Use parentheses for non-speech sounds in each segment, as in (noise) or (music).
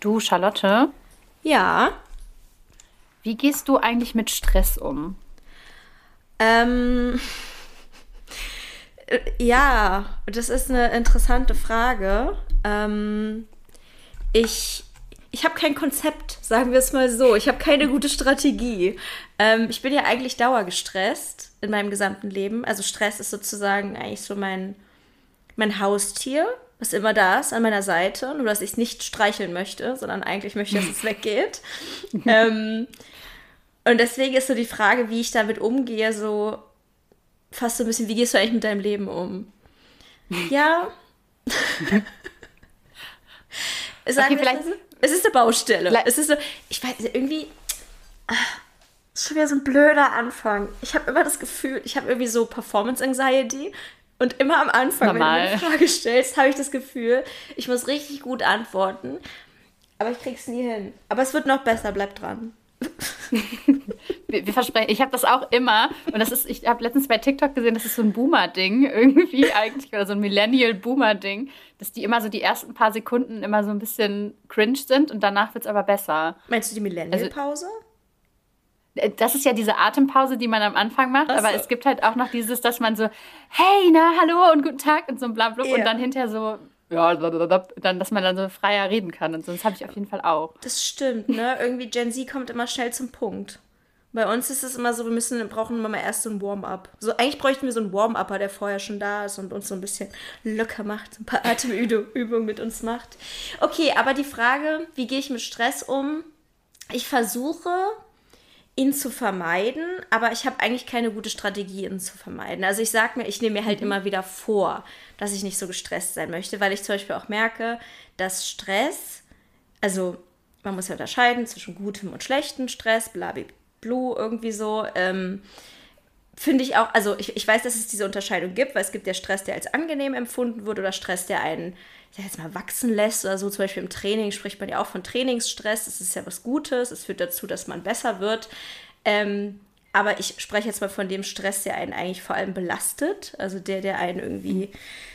Du, Charlotte? Ja. Wie gehst du eigentlich mit Stress um? Ähm, ja, das ist eine interessante Frage. Ähm, ich ich habe kein Konzept, sagen wir es mal so. Ich habe keine gute Strategie. Ähm, ich bin ja eigentlich dauergestresst in meinem gesamten Leben. Also Stress ist sozusagen eigentlich so mein, mein Haustier, was immer da ist an meiner Seite. Nur, dass ich es nicht streicheln möchte, sondern eigentlich möchte, dass es (laughs) weggeht. ähm, und deswegen ist so die Frage, wie ich damit umgehe, so fast so ein bisschen, wie gehst du eigentlich mit deinem Leben um? (laughs) Ja. (laughs) Sagen okay, vielleicht. Es ist eine Baustelle. es ist so, ich weiß, irgendwie. Ah, ist schon wieder so ein blöder Anfang. Ich habe immer das Gefühl, ich habe irgendwie so Performance Anxiety. Und immer am Anfang, Normal. wenn du eine Frage stellst, habe ich das Gefühl, ich muss richtig gut antworten. Aber ich krieg's nie hin. Aber es wird noch besser, bleib dran (laughs) wir, wir, versprechen, ich habe das auch immer und das ist, ich habe letztens bei TikTok gesehen, das ist so ein Boomer-Ding (laughs) irgendwie eigentlich oder so ein Millennial-Boomer-Ding, dass die immer so die ersten paar Sekunden immer so ein bisschen cringe sind und danach wird es aber besser. Meinst du die Millennial-Pause? Also, das ist ja diese Atempause, die man am Anfang macht, so. aber es gibt halt auch noch dieses, dass man so, hey, na, hallo und guten Tag und so ein Blablabla yeah. und dann hinterher so, ja, dann, dass man dann so freier reden kann und so. Das habe ich auf jeden Fall auch. Das stimmt, ne? Irgendwie Gen Z kommt immer schnell zum Punkt. Bei uns ist es immer so, wir müssen, brauchen immer mal erst so ein Warm-up. So, eigentlich bräuchten wir so einen Warm-Upper, der vorher schon da ist und uns so ein bisschen locker macht, ein paar (laughs) Atemübungen mit uns macht. Okay, aber die Frage, wie gehe ich mit Stress um? Ich versuche, ihn zu vermeiden, aber ich habe eigentlich keine gute Strategie, ihn zu vermeiden. Also ich sage mir, ich nehme mir halt mhm. immer wieder vor, dass ich nicht so gestresst sein möchte, weil ich zum Beispiel auch merke, dass Stress, also man muss ja unterscheiden zwischen gutem und schlechtem Stress, blablablue, irgendwie so. Ähm, Finde ich auch, also ich, ich weiß, dass es diese Unterscheidung gibt, weil es gibt ja Stress, der als angenehm empfunden wird oder Stress, der einen, sag jetzt mal, wachsen lässt oder so. Zum Beispiel im Training spricht man ja auch von Trainingsstress. Das ist ja was Gutes. Es führt dazu, dass man besser wird. Ähm, aber ich spreche jetzt mal von dem Stress, der einen eigentlich vor allem belastet. Also der, der einen irgendwie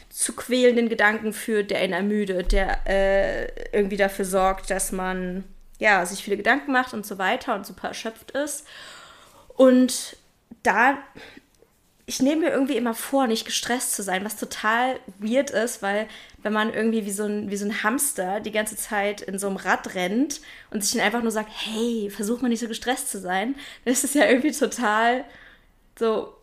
zu quälenden Gedanken führt, der einen ermüdet, der äh, irgendwie dafür sorgt, dass man ja, sich viele Gedanken macht und so weiter und super erschöpft ist. Und da, ich nehme mir irgendwie immer vor, nicht gestresst zu sein, was total weird ist, weil wenn man irgendwie wie so ein, wie so ein Hamster die ganze Zeit in so einem Rad rennt und sich dann einfach nur sagt, hey, versuch mal nicht so gestresst zu sein, dann ist es ja irgendwie total so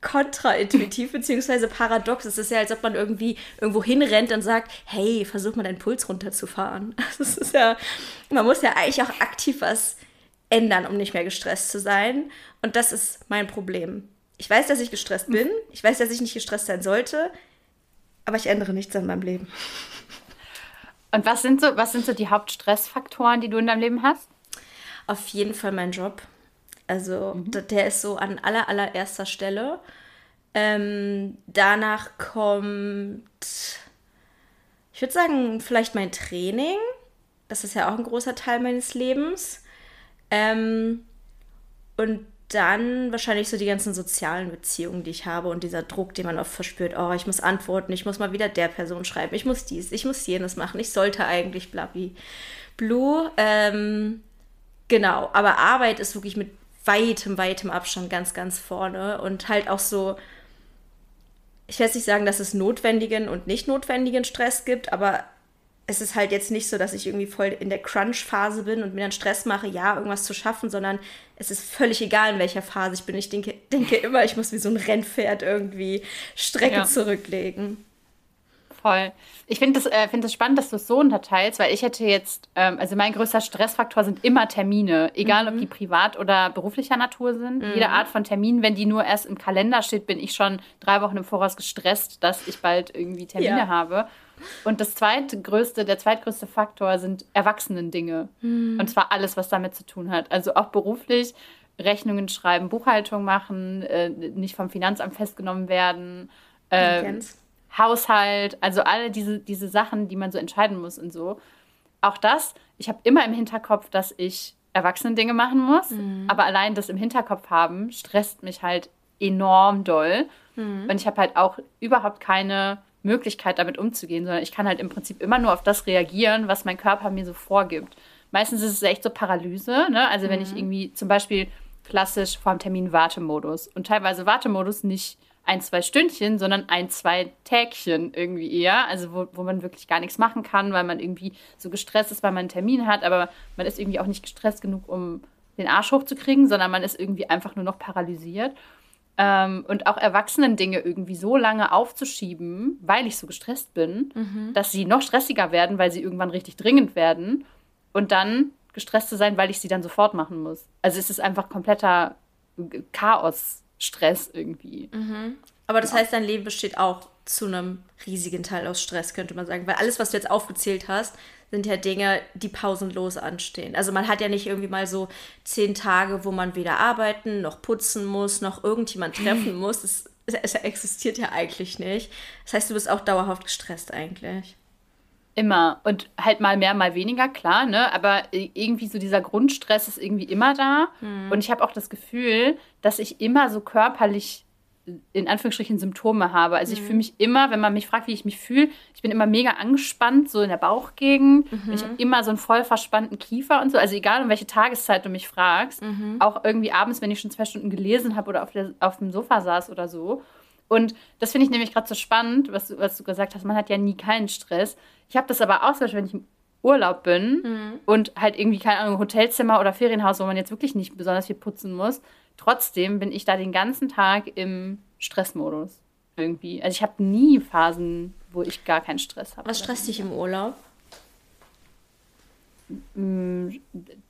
kontraintuitiv beziehungsweise paradox. Es ist ja, als ob man irgendwie irgendwo hinrennt und sagt, hey, versuch mal deinen Puls runterzufahren. (laughs) Das ist ja, man muss ja eigentlich auch aktiv was ändern, um nicht mehr gestresst zu sein. Und das ist mein Problem. Ich weiß, dass ich gestresst bin. Ich weiß, dass ich nicht gestresst sein sollte. Aber ich ändere nichts an meinem Leben. Und was sind so, was sind so die Hauptstressfaktoren, die du in deinem Leben hast? Auf jeden Fall mein Job. Also mhm. der ist so an aller, allererster Stelle. Ähm, danach kommt, ich würde sagen, vielleicht mein Training. Das ist ja auch ein großer Teil meines Lebens. Ähm, und dann wahrscheinlich so die ganzen sozialen Beziehungen, die ich habe und dieser Druck, den man oft verspürt. Oh, ich muss antworten, ich muss mal wieder der Person schreiben, ich muss dies, ich muss jenes machen, ich sollte eigentlich blabbi. Blue, ähm, genau, aber Arbeit ist wirklich mit weitem, weitem Abstand ganz, ganz vorne und halt auch so, ich werde nicht sagen, dass es notwendigen und nicht notwendigen Stress gibt, aber es ist halt jetzt nicht so, dass ich irgendwie voll in der Crunch-Phase bin und mir dann Stress mache, ja, irgendwas zu schaffen, sondern es ist völlig egal, in welcher Phase ich bin. Ich denke, denke immer, ich muss wie so ein Rennpferd irgendwie Strecke ja. zurücklegen voll. Ich finde es äh, find spannend, dass du es so unterteilst, weil ich hätte jetzt, ähm, also mein größter Stressfaktor sind immer Termine, egal mhm. ob die privat oder beruflicher Natur sind. Mhm. Jede Art von Termin, wenn die nur erst im Kalender steht, bin ich schon drei Wochen im Voraus gestresst, dass ich bald irgendwie Termine ja. habe. Und das zweitgrößte, der zweitgrößte Faktor sind Erwachsenen-Dinge. Mhm. Und zwar alles, was damit zu tun hat. Also auch beruflich, Rechnungen schreiben, Buchhaltung machen, äh, nicht vom Finanzamt festgenommen werden. Äh, Haushalt, also alle diese, diese Sachen, die man so entscheiden muss und so. Auch das, ich habe immer im Hinterkopf, dass ich erwachsene Dinge machen muss, mhm. aber allein das im Hinterkopf haben, stresst mich halt enorm doll. Mhm. Und ich habe halt auch überhaupt keine Möglichkeit, damit umzugehen, sondern ich kann halt im Prinzip immer nur auf das reagieren, was mein Körper mir so vorgibt. Meistens ist es echt so Paralyse, ne? Also wenn ich Mhm. irgendwie zum Beispiel klassisch vor dem Termin Wartemodus und teilweise Wartemodus nicht ein, zwei Stündchen, sondern ein, zwei Tägchen irgendwie eher. Also wo, wo man wirklich gar nichts machen kann, weil man irgendwie so gestresst ist, weil man einen Termin hat, aber man ist irgendwie auch nicht gestresst genug, um den Arsch hochzukriegen, sondern man ist irgendwie einfach nur noch paralysiert. Ähm, und auch Erwachsenen Dinge irgendwie so lange aufzuschieben, weil ich so gestresst bin, dass sie noch stressiger werden, weil sie irgendwann richtig dringend werden und dann gestresst zu sein, weil ich sie dann sofort machen muss. Also es ist einfach kompletter Chaos-Stress irgendwie. Aber das heißt, dein Leben besteht auch zu einem riesigen Teil aus Stress, könnte man sagen. Weil alles, was du jetzt aufgezählt hast, sind ja Dinge, die pausenlos anstehen. Also man hat ja nicht irgendwie mal so zehn Tage, wo man weder arbeiten, noch putzen muss, noch irgendjemand treffen (laughs) muss. Das, es existiert ja eigentlich nicht. Das heißt, du bist auch dauerhaft gestresst eigentlich. Immer. Und halt mal mehr, mal weniger, klar, ne? Aber irgendwie so dieser Grundstress ist irgendwie immer da. Und ich habe auch das Gefühl, dass ich immer so körperlich in Anführungsstrichen Symptome habe. Also ich fühle mich immer, wenn man mich fragt, wie ich mich fühle, ich bin immer mega angespannt, so in der Bauchgegend. Und ich habe immer so einen voll verspannten Kiefer und so. Also egal, um welche Tageszeit du mich fragst. Auch irgendwie abends, wenn ich schon zwei Stunden gelesen habe oder auf, der, auf dem Sofa saß oder so. Und das finde ich nämlich gerade so spannend, was du, was du gesagt hast. Man hat ja nie keinen Stress. Ich habe das aber auch, zum Beispiel, wenn ich im Urlaub bin und halt irgendwie, keine Ahnung, Hotelzimmer oder Ferienhaus, wo man jetzt wirklich nicht besonders viel putzen muss. Trotzdem bin ich da den ganzen Tag im Stressmodus irgendwie. Also ich habe nie Phasen, wo ich gar keinen Stress habe. Was stresst dich im Urlaub?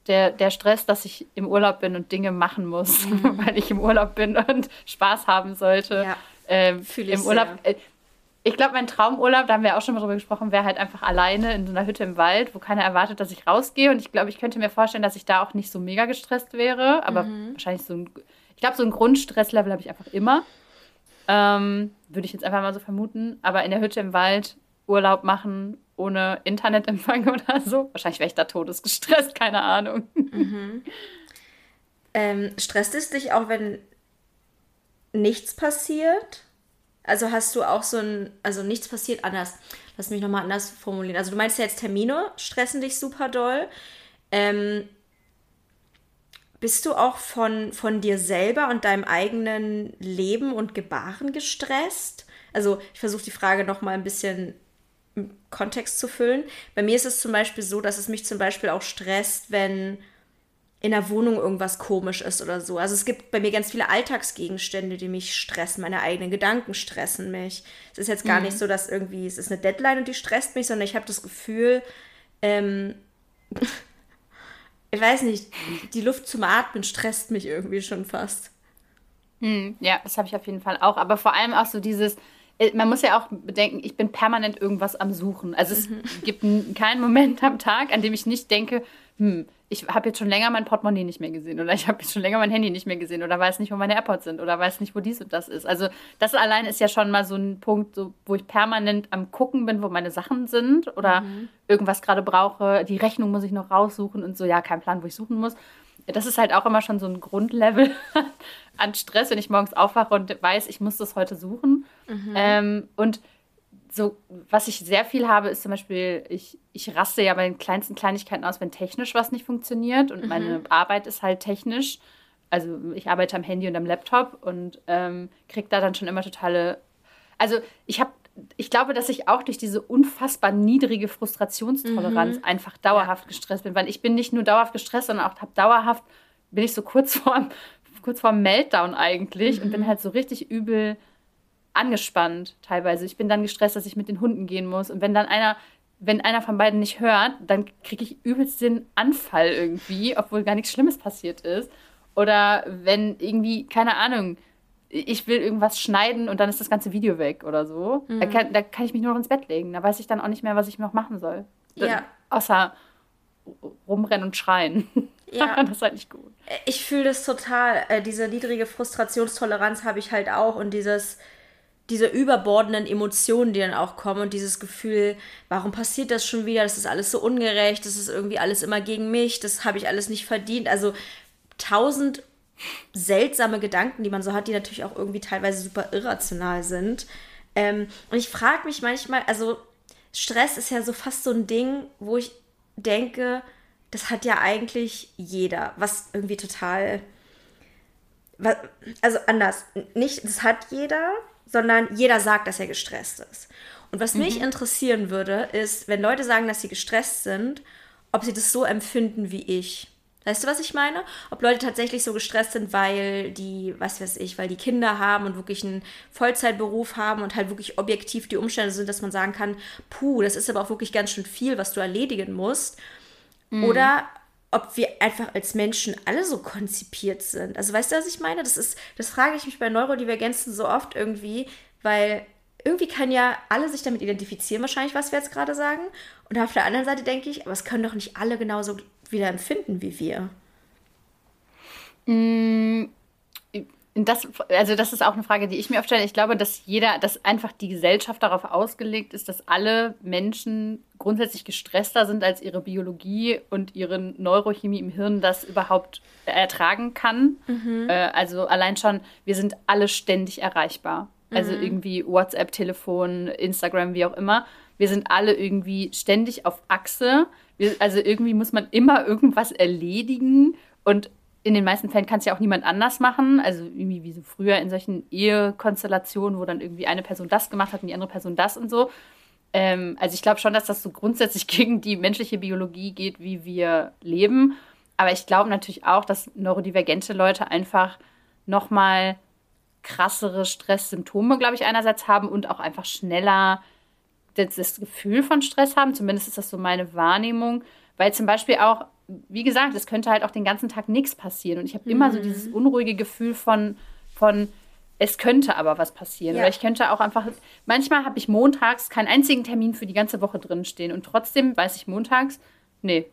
der, der Stress, dass ich im Urlaub bin und Dinge machen muss, (laughs) weil ich im Urlaub bin und Spaß haben sollte. Ja, ähm, fühle ich Im Urlaub. sehr. Äh, ich glaube, mein Traumurlaub, da haben wir auch schon mal drüber gesprochen, wäre halt einfach alleine in so einer Hütte im Wald, wo keiner erwartet, dass ich rausgehe. Und ich glaube, ich könnte mir vorstellen, dass ich da auch nicht so mega gestresst wäre. Aber Mhm. wahrscheinlich so ein. Ich glaube, so ein Grundstresslevel habe ich einfach immer. Ähm, Würde ich jetzt einfach mal so vermuten. Aber in der Hütte im Wald Urlaub machen ohne Internetempfang (laughs) oder so. Wahrscheinlich wäre ich da todesgestresst, keine Ahnung. Ähm, stresst es dich auch, wenn nichts passiert? Also hast du auch so ein, also nichts passiert anders. Lass mich nochmal anders formulieren. Also du meinst ja jetzt Termine stressen dich super doll. Ähm, bist du auch von, von dir selber und deinem eigenen Leben und Gebaren gestresst? Also ich versuche die Frage nochmal ein bisschen im Kontext zu füllen. Bei mir ist es zum Beispiel so, dass es mich zum Beispiel auch stresst, wenn in der Wohnung irgendwas komisch ist oder so. Also es gibt bei mir ganz viele Alltagsgegenstände, die mich stressen. Meine eigenen Gedanken stressen mich. Es ist jetzt gar nicht so, dass irgendwie es ist eine Deadline und die stresst mich, sondern ich habe das Gefühl, ähm, (laughs) ich weiß nicht, die Luft zum Atmen stresst mich irgendwie schon fast. Ja, das habe ich auf jeden Fall auch. Aber vor allem auch so dieses, äh, man muss ja auch bedenken, ich bin permanent irgendwas am Suchen. Also es gibt n- keinen Moment am Tag, an dem ich nicht denke, hm, ich habe jetzt schon länger mein Portemonnaie nicht mehr gesehen oder ich habe jetzt schon länger mein Handy nicht mehr gesehen oder weiß nicht, wo meine AirPods sind oder weiß nicht, wo dies und das ist. Also das allein ist ja schon mal so ein Punkt, so, wo ich permanent am gucken bin, wo meine Sachen sind oder irgendwas gerade brauche. Die Rechnung muss ich noch raussuchen und so, ja, kein Plan, wo ich suchen muss. Das ist halt auch immer schon so ein Grundlevel (laughs) an Stress, wenn ich morgens aufwache und weiß, ich muss das heute suchen. Ähm, und so, was ich sehr viel habe, ist zum Beispiel, ich, ich raste ja bei den kleinsten Kleinigkeiten aus, wenn technisch was nicht funktioniert. Und meine Arbeit ist halt technisch. Also ich arbeite am Handy und am Laptop und ähm, kriege da dann schon immer totale. Also ich habe, ich glaube, dass ich auch durch diese unfassbar niedrige Frustrationstoleranz einfach dauerhaft gestresst bin, weil ich bin nicht nur dauerhaft gestresst, sondern auch habe dauerhaft, bin ich so kurz vorm, kurz vorm Meltdown eigentlich und bin halt so richtig übel angespannt teilweise. Ich bin dann gestresst, dass ich mit den Hunden gehen muss. Und wenn dann einer, wenn einer von beiden nicht hört, dann kriege ich übelst den Anfall irgendwie, obwohl gar nichts Schlimmes passiert ist. Oder wenn irgendwie, keine Ahnung, ich will irgendwas schneiden und dann ist das ganze Video weg oder so. Da, kann, da kann ich mich nur noch ins Bett legen. Da weiß ich dann auch nicht mehr, was ich noch machen soll. Ja. Außer rumrennen und schreien. (laughs) Ja. das ist halt nicht gut. Ich fühle das total. Äh, diese niedrige Frustrationstoleranz habe ich halt auch und dieses, diese überbordenden Emotionen, die dann auch kommen und dieses Gefühl, warum passiert das schon wieder? Das ist alles so ungerecht, das ist irgendwie alles immer gegen mich, das habe ich alles nicht verdient. Also tausend seltsame Gedanken, die man so hat, die natürlich auch irgendwie teilweise super irrational sind. Ähm, und ich frage mich manchmal, also Stress ist ja so fast so ein Ding, wo ich denke, das hat ja eigentlich jeder, was irgendwie total. Also anders, nicht, das hat jeder, sondern jeder sagt, dass er gestresst ist. Und was mhm. mich interessieren würde, ist, wenn Leute sagen, dass sie gestresst sind, ob sie das so empfinden wie ich. Weißt du, was ich meine? Ob Leute tatsächlich so gestresst sind, weil die, was weiß ich, weil die Kinder haben und wirklich einen Vollzeitberuf haben und halt wirklich objektiv die Umstände sind, dass man sagen kann, puh, das ist aber auch wirklich ganz schön viel, was du erledigen musst. Mhm. Oder ob wir einfach als Menschen alle so konzipiert sind. Also weißt du, was ich meine? Das ist, das frage ich mich bei Neurodivergenzen so oft irgendwie, weil irgendwie kann ja alle sich damit identifizieren, wahrscheinlich, was wir jetzt gerade sagen. Und auf der anderen Seite denke ich, aber es können doch nicht alle genauso wieder empfinden wie wir. Mm, das, also das ist auch eine Frage, die ich mir oft stelle. Ich glaube, dass jeder, dass einfach die Gesellschaft darauf ausgelegt ist, dass alle Menschen grundsätzlich gestresster sind, als ihre Biologie und ihre Neurochemie im Hirn das überhaupt ertragen kann. Mhm. Äh, also allein schon, wir sind alle ständig erreichbar. Also mhm. irgendwie WhatsApp, Telefon, Instagram, wie auch immer. Wir sind alle irgendwie ständig auf Achse. Wir, also irgendwie muss man immer irgendwas erledigen und in den meisten Fällen kann es ja auch niemand anders machen. Also irgendwie wie so früher in solchen Ehekonstellationen, wo dann irgendwie eine Person das gemacht hat und die andere Person das und so. Ähm, also ich glaube schon, dass das so grundsätzlich (laughs) gegen die menschliche Biologie geht, wie wir leben. Aber ich glaube natürlich auch, dass neurodivergente Leute einfach noch mal krassere Stresssymptome, glaube ich, einerseits haben und auch einfach schneller das, das Gefühl von Stress haben. Zumindest ist das so meine Wahrnehmung. Weil zum Beispiel auch wie gesagt, es könnte halt auch den ganzen Tag nichts passieren. Und ich habe mhm. immer so dieses mhm. unruhige Gefühl von, von es könnte aber was passieren. Ja. Oder ich könnte auch einfach, manchmal habe ich montags keinen einzigen Termin für die ganze Woche drinstehen. Und trotzdem weiß ich montags, nee,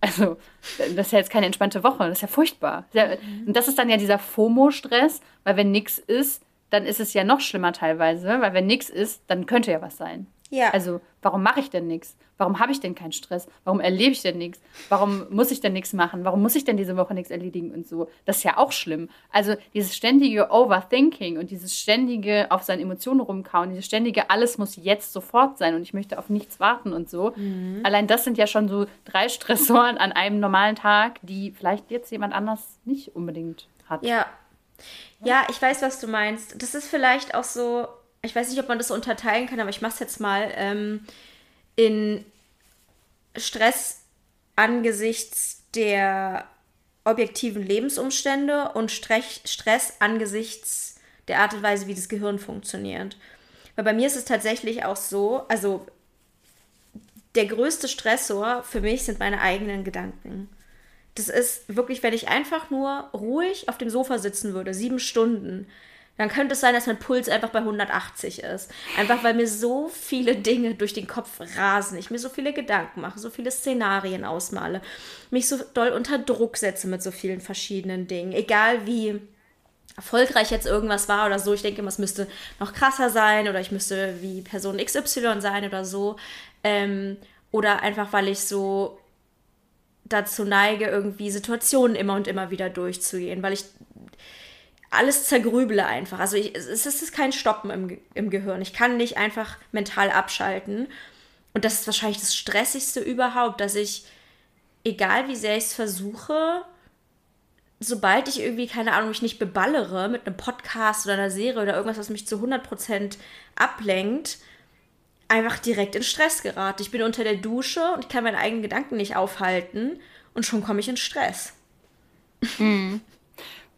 also das ist ja jetzt keine entspannte Woche, das ist ja furchtbar. Mhm. Und das ist dann ja dieser FOMO-Stress, weil wenn nichts ist, dann ist es ja noch schlimmer teilweise, weil wenn nichts ist, dann könnte ja was sein. Ja. Also, warum mache ich denn nichts? Warum habe ich denn keinen Stress? Warum erlebe ich denn nichts? Warum muss ich denn nichts machen? Warum muss ich denn diese Woche nichts erledigen und so? Das ist ja auch schlimm. Also, dieses ständige Overthinking und dieses ständige auf seine Emotionen rumkauen, dieses ständige alles muss jetzt sofort sein und ich möchte auf nichts warten und so. Mhm. Allein das sind ja schon so drei (laughs) Stressoren an einem normalen Tag, die vielleicht jetzt jemand anders nicht unbedingt hat. Ja. Ja, ich weiß, was du meinst. Das ist vielleicht auch so ich weiß nicht, ob man das so unterteilen kann, aber ich mache es jetzt mal, ähm, in Stress angesichts der objektiven Lebensumstände und Stress, angesichts der Art und Weise, wie das Gehirn funktioniert. Weil bei mir ist es tatsächlich auch so, also der größte Stressor für mich sind meine eigenen Gedanken. Das ist wirklich, wenn ich einfach nur ruhig auf dem Sofa sitzen würde, sieben Stunden, dann könnte es sein, dass mein Puls einfach bei 180 ist. Einfach weil mir so viele Dinge durch den Kopf rasen, ich mir so viele Gedanken mache, so viele Szenarien ausmale, mich so doll unter Druck setze mit so vielen verschiedenen Dingen. Egal wie erfolgreich jetzt irgendwas war oder so, ich denke, es müsste noch krasser sein oder ich müsste wie Person XY sein oder so. Ähm, oder einfach, weil ich so dazu neige, irgendwie Situationen immer und immer wieder durchzugehen, weil ich alles zergrüble einfach. Also ich, es ist kein Stoppen im, im Gehirn. Ich kann nicht einfach mental abschalten. Und das ist wahrscheinlich das Stressigste überhaupt, dass ich, egal wie sehr ich es versuche, sobald ich irgendwie, keine Ahnung, mich nicht beballere mit einem Podcast oder einer Serie oder irgendwas, was mich zu 100% ablenkt, einfach direkt in Stress gerate. Ich bin unter der Dusche und ich kann meine eigenen Gedanken nicht aufhalten und schon komme ich in Stress. Mhm.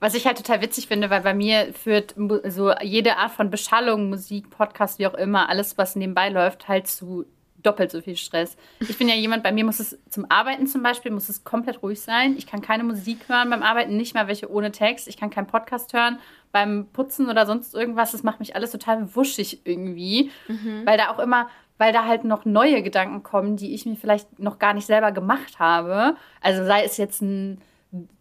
Was ich halt total witzig finde, weil bei mir führt so jede Art von Beschallung, Musik, Podcast, wie auch immer, alles, was nebenbei läuft, halt zu doppelt so viel Stress. Ich bin ja jemand, bei mir muss es zum Arbeiten zum Beispiel, muss es komplett ruhig sein. Ich kann keine Musik hören beim Arbeiten, nicht mal welche ohne Text. Ich kann keinen Podcast hören beim Putzen oder sonst irgendwas. Das macht mich alles total wuschig irgendwie, mhm. weil da auch immer, weil da halt noch neue Gedanken kommen, die ich mir vielleicht noch gar nicht selber gemacht habe. Also sei es jetzt ein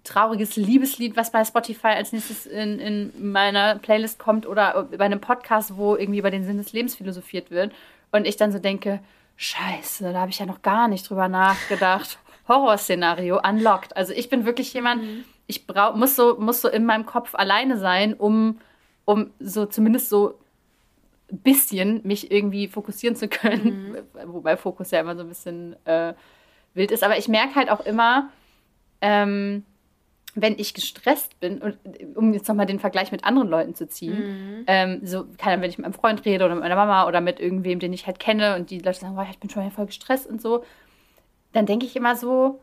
trauriges Liebeslied, was bei Spotify als nächstes in, in meiner Playlist kommt oder bei einem Podcast, wo irgendwie über den Sinn des Lebens philosophiert wird. Und ich dann so denke, scheiße, da habe ich ja noch gar nicht drüber nachgedacht. (laughs) Horrorszenario, unlocked. Also ich bin wirklich jemand, mhm. ich brauch, muss, so, muss so in meinem Kopf alleine sein, um, um so zumindest so ein bisschen mich irgendwie fokussieren zu können. Mhm. (laughs) Wobei Fokus ja immer so ein bisschen äh, wild ist. Aber ich merke halt auch immer, ähm, wenn ich gestresst bin, und um jetzt nochmal den Vergleich mit anderen Leuten zu ziehen, mhm. ähm, so, kann, wenn ich mit meinem Freund rede oder mit meiner Mama oder mit irgendwem, den ich halt kenne und die Leute sagen, oh, ich bin schon voll gestresst und so, dann denke ich immer so,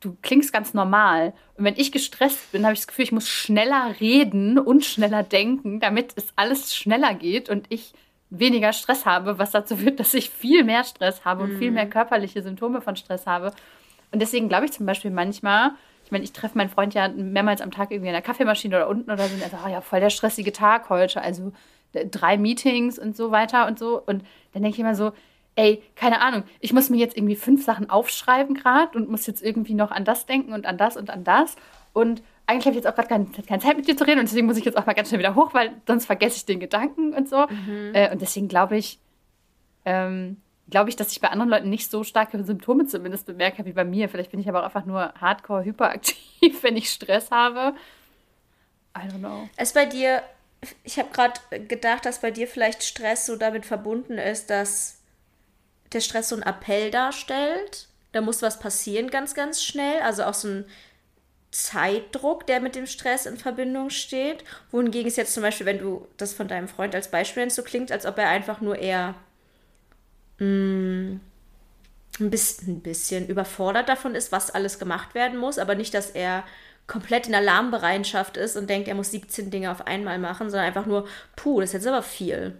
du klingst ganz normal. Und wenn ich gestresst bin, habe ich das Gefühl, ich muss schneller reden und schneller denken, damit es alles schneller geht und ich weniger Stress habe, was dazu führt, dass ich viel mehr Stress habe und mhm. viel mehr körperliche Symptome von Stress habe. Und deswegen glaube ich zum Beispiel manchmal, ich meine, ich treffe meinen Freund ja mehrmals am Tag irgendwie in der Kaffeemaschine oder unten oder so und er sagt, oh ja, voll der stressige Tag heute. Also drei Meetings und so weiter und so. Und dann denke ich immer so, ey, keine Ahnung, ich muss mir jetzt irgendwie fünf Sachen aufschreiben gerade und muss jetzt irgendwie noch an das denken und an das und an das. Und eigentlich habe ich jetzt auch gerade keine, keine, Zeit mit dir zu reden und deswegen muss ich jetzt auch mal ganz schnell wieder hoch, weil sonst vergesse ich den Gedanken und so. Mhm. Äh, und deswegen glaube ich, ähm, glaube ich, dass ich bei anderen Leuten nicht so starke Symptome zumindest bemerke wie bei mir. Vielleicht bin ich aber auch einfach nur hardcore hyperaktiv, (laughs) wenn ich Stress habe. I don't know. Ist bei dir, ich habe gerade gedacht, dass bei dir vielleicht Stress so damit verbunden ist, dass der Stress so ein Appell darstellt. Da muss was passieren ganz, ganz schnell. Also auch so ein Zeitdruck, der mit dem Stress in Verbindung steht. Wohingegen es jetzt zum Beispiel, wenn du das von deinem Freund als Beispiel nennst, so klingt, als ob er einfach nur eher mh, mm, ein, bisschen, ein bisschen überfordert davon ist, was alles gemacht werden muss, aber nicht, dass er komplett in Alarmbereitschaft ist und denkt, er muss 17 Dinge auf einmal machen, sondern einfach nur, puh, das ist jetzt aber viel.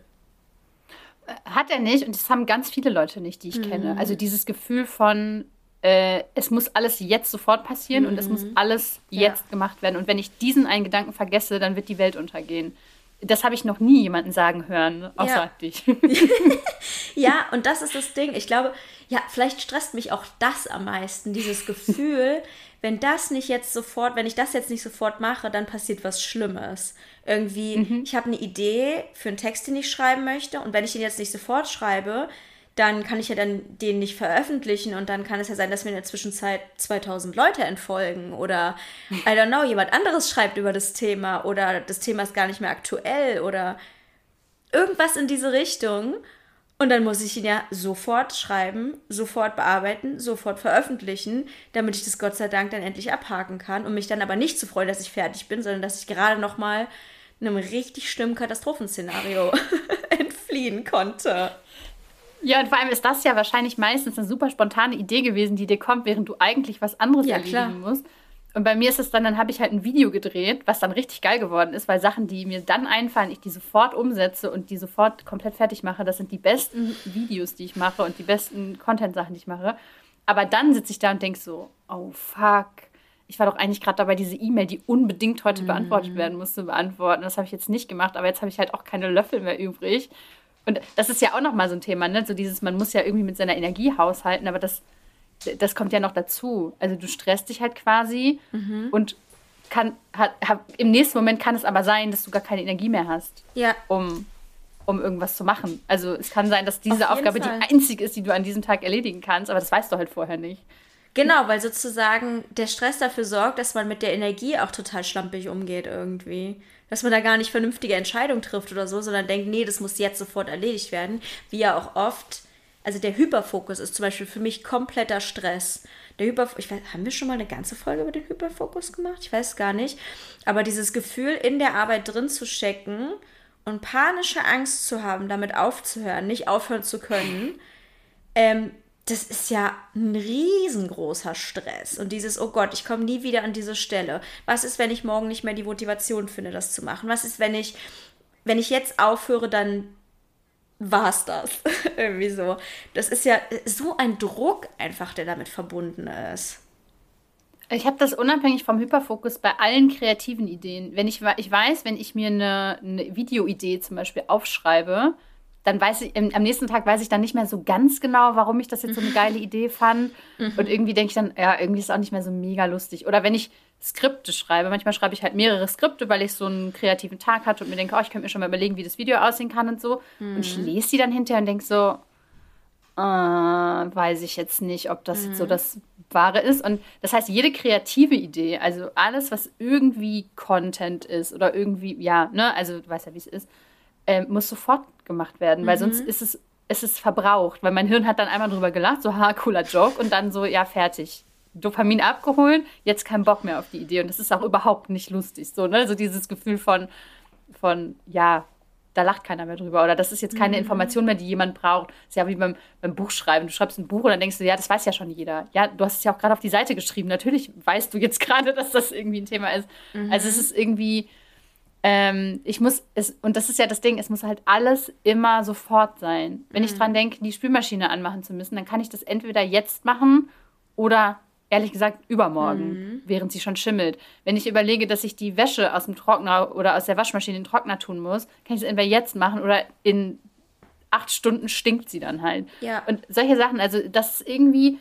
Hat er nicht und das haben ganz viele Leute nicht, die ich mhm. kenne. Also dieses Gefühl von, äh, es muss alles jetzt sofort passieren mhm. und es muss mhm. alles jetzt ja. gemacht werden. Und wenn ich diesen einen Gedanken vergesse, dann wird die Welt untergehen. Das habe ich noch nie jemanden sagen hören, außer ja. dich. (laughs) (laughs) ja, und das ist das Ding. Ich glaube, ja, vielleicht stresst mich auch das am meisten, dieses Gefühl, (laughs) wenn das nicht jetzt sofort, wenn ich das jetzt nicht sofort mache, dann passiert was Schlimmes. Irgendwie, mhm. ich habe eine Idee für einen Text, den ich schreiben möchte und wenn ich den jetzt nicht sofort schreibe, dann kann ich ja dann den nicht veröffentlichen und dann kann es ja sein, dass mir in der Zwischenzeit 2000 Leute entfolgen oder I don't know, jemand anderes schreibt über das Thema oder das Thema ist gar nicht mehr aktuell oder irgendwas in diese Richtung und dann muss ich ihn ja sofort schreiben, sofort bearbeiten, sofort veröffentlichen, damit ich das Gott sei Dank dann endlich abhaken kann und mich dann aber nicht zu freuen, dass ich fertig bin, sondern dass ich gerade noch mal einem richtig schlimmen Katastrophenszenario (laughs) entfliehen konnte. Ja, und vor allem ist das ja wahrscheinlich meistens eine super spontane Idee gewesen, die dir kommt, während du eigentlich was anderes ja, erledigen klar. musst. Und bei mir ist es dann, dann habe ich halt ein Video gedreht, was dann richtig geil geworden ist, weil Sachen, die mir dann einfallen, ich die sofort umsetze und die sofort komplett fertig mache. Das sind die besten Videos, die ich mache und die besten Content-Sachen, die ich mache. Aber dann sitze ich da und denke so, oh fuck, ich war doch eigentlich gerade dabei, diese E-Mail, die unbedingt heute beantwortet mhm. werden musste, beantworten. Das habe ich jetzt nicht gemacht, aber jetzt habe ich halt auch keine Löffel mehr übrig. Und das ist ja auch nochmal so ein Thema, ne? So dieses, man muss ja irgendwie mit seiner Energie haushalten, aber das das kommt ja noch dazu. Also du stresst dich halt quasi mhm. und kann, hat, hat, im nächsten Moment kann es aber sein, dass du gar keine Energie mehr hast, ja. um, um irgendwas zu machen. Also es kann sein, dass diese Aufgabe Fall. die einzige ist, die du an diesem Tag erledigen kannst, aber das weißt du halt vorher nicht. Genau, weil sozusagen der Stress dafür sorgt, dass man mit der Energie auch total schlampig umgeht irgendwie. Dass man da gar nicht vernünftige Entscheidungen trifft oder so, sondern denkt, nee, das muss jetzt sofort erledigt werden. Wie ja auch oft also der Hyperfokus ist zum Beispiel für mich kompletter Stress. Der Hyper, ich weiß, haben wir schon mal eine ganze Folge über den Hyperfokus gemacht? Ich weiß gar nicht. Aber dieses Gefühl, in der Arbeit drin zu stecken und panische Angst zu haben, damit aufzuhören, nicht aufhören zu können, ähm, das ist ja ein riesengroßer Stress. Und dieses, oh Gott, ich komme nie wieder an diese Stelle. Was ist, wenn ich morgen nicht mehr die Motivation finde, das zu machen? Was ist, wenn ich, wenn ich jetzt aufhöre, dann war es das. (laughs) Irgendwie so. Das ist ja so ein Druck einfach, der damit verbunden ist. Ich habe das unabhängig vom Hyperfokus bei allen kreativen Ideen. Wenn ich, ich weiß, wenn ich mir eine, eine Videoidee zum Beispiel aufschreibe, dann weiß ich, am nächsten Tag weiß ich dann nicht mehr so ganz genau, warum ich das jetzt so eine (laughs) geile Idee fand. Mhm. Und irgendwie denke ich dann, ja, irgendwie ist es auch nicht mehr so mega lustig. Oder wenn ich Skripte schreibe, manchmal schreibe ich halt mehrere Skripte, weil ich so einen kreativen Tag hatte und mir denke, oh, ich könnte mir schon mal überlegen, wie das Video aussehen kann und so. Mhm. Und ich mhm. lese die dann hinterher und denke so, äh, weiß ich jetzt nicht, ob das mhm. jetzt so mhm. das Wahre ist. Und das heißt, jede kreative Idee, also alles, was irgendwie Content ist oder irgendwie, ja, ne, also du weißt ja, wie es ist, äh, muss sofort gemacht werden, weil sonst ist es, es ist verbraucht, weil mein Hirn hat dann einmal drüber gelacht, so, ha, cooler Joke und dann so, ja, fertig. Dopamin abgeholt, jetzt kein Bock mehr auf die Idee und das ist auch überhaupt nicht lustig, so, ne, so dieses Gefühl von, von, ja, da lacht keiner mehr drüber. Oder das ist jetzt keine Mhm. Information mehr, die jemand braucht. Das ist ja wie beim, beim Buchschreiben. Du schreibst ein Buch und dann denkst du, ja, das weiß ja schon jeder. Ja, du hast es ja auch gerade auf die Seite geschrieben. Natürlich weißt du jetzt (laughs) gerade, dass das irgendwie ein Thema ist. Also es ist irgendwie, ähm, ich muss, es, und das ist ja das Ding, es muss halt alles immer sofort sein. Wenn ich dran denke, die Spülmaschine anmachen zu müssen, dann kann ich das entweder jetzt machen oder ehrlich gesagt übermorgen, während sie schon schimmelt. Wenn ich überlege, dass ich die Wäsche aus dem Trockner oder aus der Waschmaschine in den Trockner tun muss, kann ich es entweder jetzt machen oder in acht Stunden stinkt sie dann halt. Ja. Und solche Sachen, also das ist irgendwie,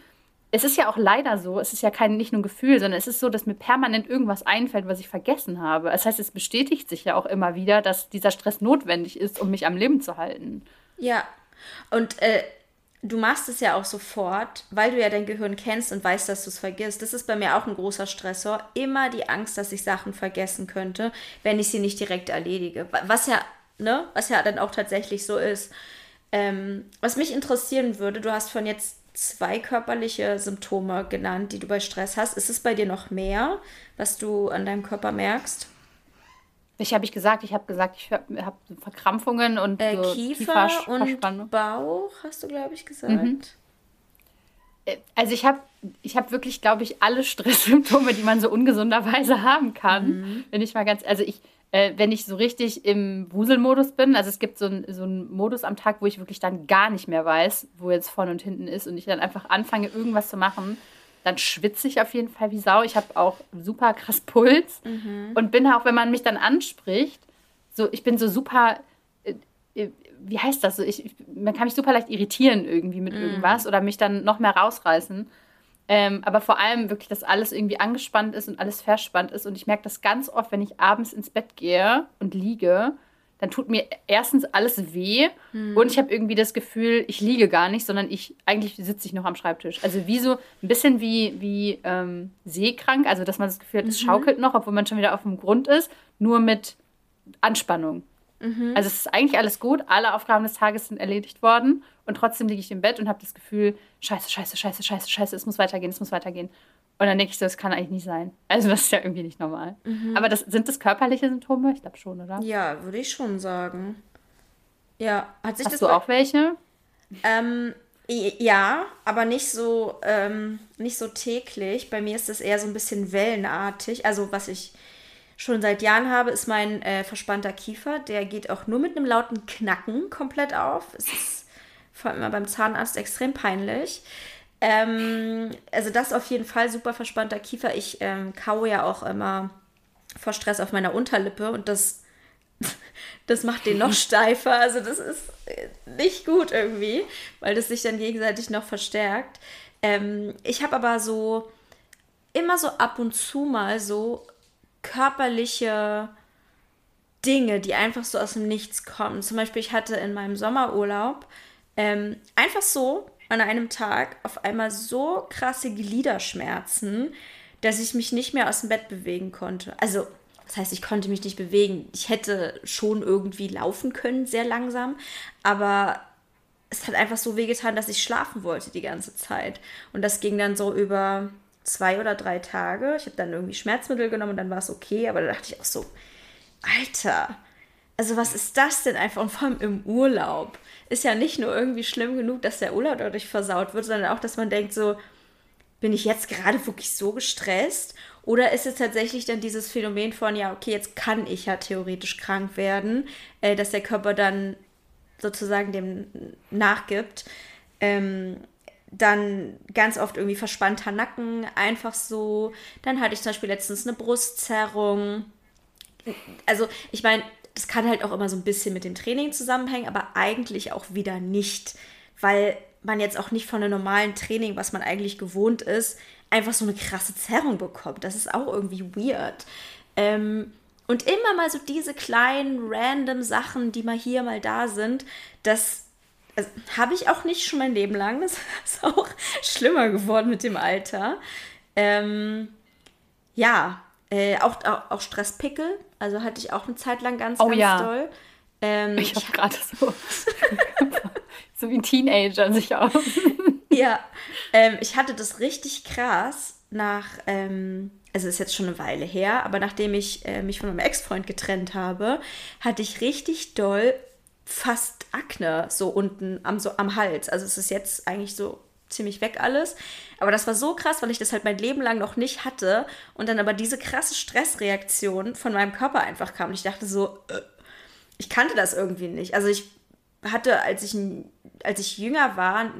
es ist ja auch leider so, es ist ja kein nicht nur ein Gefühl, sondern es ist so, dass mir permanent irgendwas einfällt, was ich vergessen habe. Das heißt, es bestätigt sich ja auch immer wieder, dass dieser Stress notwendig ist, um mich am Leben zu halten. Ja. Und äh, du machst es ja auch sofort, weil du ja dein Gehirn kennst und weißt, dass du es vergisst. Das ist bei mir auch ein großer Stressor. Immer die Angst, dass ich Sachen vergessen könnte, wenn ich sie nicht direkt erledige. Wa- Was ja, ne, was ja dann auch tatsächlich so ist. Ähm, was mich interessieren würde, du hast von jetzt zwei körperliche Symptome genannt, die du bei Stress hast. Ist es bei dir noch mehr, was du an deinem Körper merkst? Ich habe ich gesagt, ich habe gesagt, ich habe hab Verkrampfungen und Äh, so Kiefer und. Bauch, hast du, glaube ich, gesagt. Also ich habe ich hab wirklich, glaube ich, alle Stresssymptome, die man so ungesunderweise (laughs) haben kann. Wenn ich mal ganz, also ich, äh, wenn ich so richtig im Wuselmodus bin, also es gibt so einen so einen Modus am Tag, wo ich wirklich dann gar nicht mehr weiß, wo jetzt vorne und hinten ist und ich dann einfach anfange, irgendwas zu machen, dann schwitze ich auf jeden Fall wie Sau. Ich habe auch super krass Puls und bin auch, wenn man mich dann anspricht, so, ich bin so super, äh, äh, wie heißt das so? Ich, ich, man kann mich super leicht irritieren irgendwie mit irgendwas oder mich dann noch mehr rausreißen. Ähm, aber vor allem wirklich, dass alles irgendwie angespannt ist und alles verspannt ist. Und ich merke das ganz oft, wenn ich abends ins Bett gehe und liege, dann tut mir erstens alles weh und ich habe irgendwie das Gefühl, ich liege gar nicht, sondern ich eigentlich sitze ich noch am Schreibtisch. Also wie so ein bisschen wie, wie ähm, seekrank, also dass man das Gefühl hat, es schaukelt noch, obwohl man schon wieder auf dem Grund ist, nur mit Anspannung. Also es ist eigentlich alles gut, alle Aufgaben des Tages sind erledigt worden und trotzdem liege ich im Bett und habe das Gefühl, scheiße, scheiße, scheiße, scheiße, scheiße, es muss weitergehen, es muss weitergehen. Und dann denke ich so, das kann eigentlich nicht sein. Also das ist ja irgendwie nicht normal. Aber das, sind das körperliche Symptome? Ich glaube schon, oder? Ja, würde ich schon sagen. Ja, hat sich Hast das du auch welche? Ähm, ja, aber nicht so, ähm, nicht so täglich. Bei mir ist das eher so ein bisschen wellenartig. Also was ich schon seit Jahren habe, ist mein äh, verspannter Kiefer. Der geht auch nur mit einem lauten Knacken komplett auf. Es ist vor allem beim Zahnarzt extrem peinlich. Ähm, also das auf jeden Fall super verspannter Kiefer. Ich ähm, kaue ja auch immer vor Stress auf meiner Unterlippe und das (laughs) das macht den noch steifer. Also das ist äh, nicht gut irgendwie, weil das sich dann gegenseitig noch verstärkt. Ähm, ich habe aber so immer so ab und zu mal so körperliche Dinge, die einfach so aus dem Nichts kommen. Zum Beispiel, ich hatte in meinem Sommerurlaub ähm, einfach so an einem Tag auf einmal so krasse Gliederschmerzen, dass ich mich nicht mehr aus dem Bett bewegen konnte. Also, das heißt, ich konnte mich nicht bewegen. Ich hätte schon irgendwie laufen können, sehr langsam, aber es hat einfach so wehgetan, dass ich schlafen wollte die ganze Zeit. Und das ging dann so über zwei oder drei Tage. Ich habe dann irgendwie Schmerzmittel genommen und dann war es okay, aber da dachte ich auch so, Alter, also was ist das denn einfach? Und vor allem im Urlaub. Ist ja nicht nur irgendwie schlimm genug, dass der Urlaub dadurch versaut wird, sondern auch, dass man denkt so, bin ich jetzt gerade wirklich so gestresst? Oder ist es tatsächlich dann dieses Phänomen von, ja, okay, jetzt kann ich ja theoretisch krank werden, äh, dass der Körper dann sozusagen dem nachgibt. Ähm, dann ganz oft irgendwie verspannter Nacken, einfach so. Dann hatte ich zum Beispiel letztens eine Brustzerrung. Also, ich meine, das kann halt auch immer so ein bisschen mit dem Training zusammenhängen, aber eigentlich auch wieder nicht, weil man jetzt auch nicht von einem normalen Training, was man eigentlich gewohnt ist, einfach so eine krasse Zerrung bekommt. Das ist auch irgendwie weird. Ähm, und immer mal so diese kleinen random Sachen, die mal hier, mal da sind, das also, habe ich auch nicht schon mein Leben lang. Das (laughs) ist auch schlimmer geworden mit dem Alter. Ähm, ja, äh, auch, auch, auch Stresspickel. Also hatte ich auch eine Zeit lang ganz, Oh ganz ja. doll. Ähm, ich habe gerade so, (laughs) so wie ein Teenager sich aus. (laughs) ja, ähm, ich hatte das richtig krass nach, ähm, also ist jetzt schon eine Weile her, aber nachdem ich äh, mich von meinem Ex-Freund getrennt habe, hatte ich richtig doll fast Akne so unten am, so am Hals. Also es ist jetzt eigentlich so ziemlich weg alles. Aber das war so krass, weil ich das halt mein Leben lang noch nicht hatte und dann aber diese krasse Stressreaktion von meinem Körper einfach kam. Und ich dachte so, äh, ich kannte das irgendwie nicht. Also ich hatte, als ich, als ich jünger war,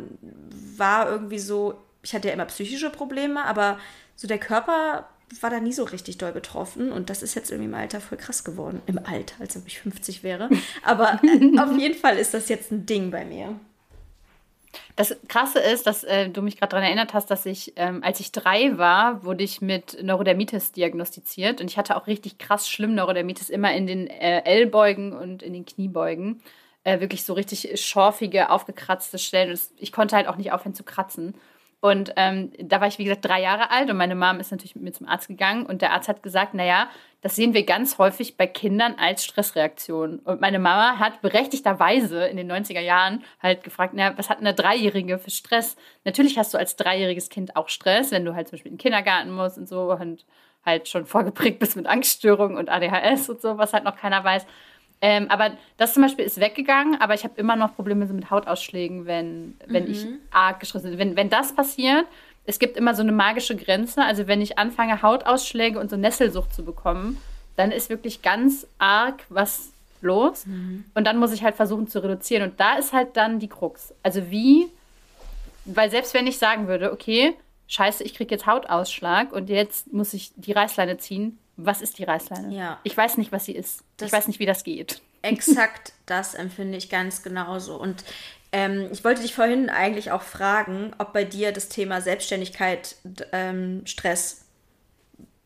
war irgendwie so, ich hatte ja immer psychische Probleme, aber so der Körper war da nie so richtig doll betroffen und das ist jetzt irgendwie im Alter voll krass geworden. Im Alter, als ob ich 50 wäre. Aber äh, auf jeden Fall ist das jetzt ein Ding bei mir. Das Krasse ist, dass äh, du mich gerade daran erinnert hast, dass ich, ähm, als ich drei war, wurde ich mit Neurodermitis diagnostiziert. Und ich hatte auch richtig krass schlimm Neurodermitis immer in den äh, Ellbeugen und in den Kniebeugen. Äh, wirklich so richtig schorfige, aufgekratzte Stellen. Und ich konnte halt auch nicht aufhören zu kratzen. Und ähm, da war ich, wie gesagt, drei Jahre alt und meine Mom ist natürlich mit mir zum Arzt gegangen und der Arzt hat gesagt, naja, das sehen wir ganz häufig bei Kindern als Stressreaktion. Und meine Mama hat berechtigterweise in den 90er Jahren halt gefragt, naja, was hat eine Dreijährige für Stress? Natürlich hast du als dreijähriges Kind auch Stress, wenn du halt zum Beispiel in den Kindergarten musst und so und halt schon vorgeprägt bist mit Angststörungen und ADHS und so, was halt noch keiner weiß. Ähm, aber das zum Beispiel ist weggegangen, aber ich habe immer noch Probleme mit Hautausschlägen, wenn, wenn mhm. ich arg gestresst bin. Wenn, wenn das passiert, es gibt immer so eine magische Grenze. Also wenn ich anfange, Hautausschläge und so Nesselsucht zu bekommen, dann ist wirklich ganz arg was los. Mhm. Und dann muss ich halt versuchen zu reduzieren. Und da ist halt dann die Krux. Also wie, weil selbst wenn ich sagen würde, okay, scheiße, ich kriege jetzt Hautausschlag und jetzt muss ich die Reißleine ziehen, was ist die Reißleine? Ja. Ich weiß nicht, was sie ist. Das ich weiß nicht, wie das geht. (laughs) Exakt das empfinde ich ganz genauso. Und ähm, ich wollte dich vorhin eigentlich auch fragen, ob bei dir das Thema Selbstständigkeit ähm, Stress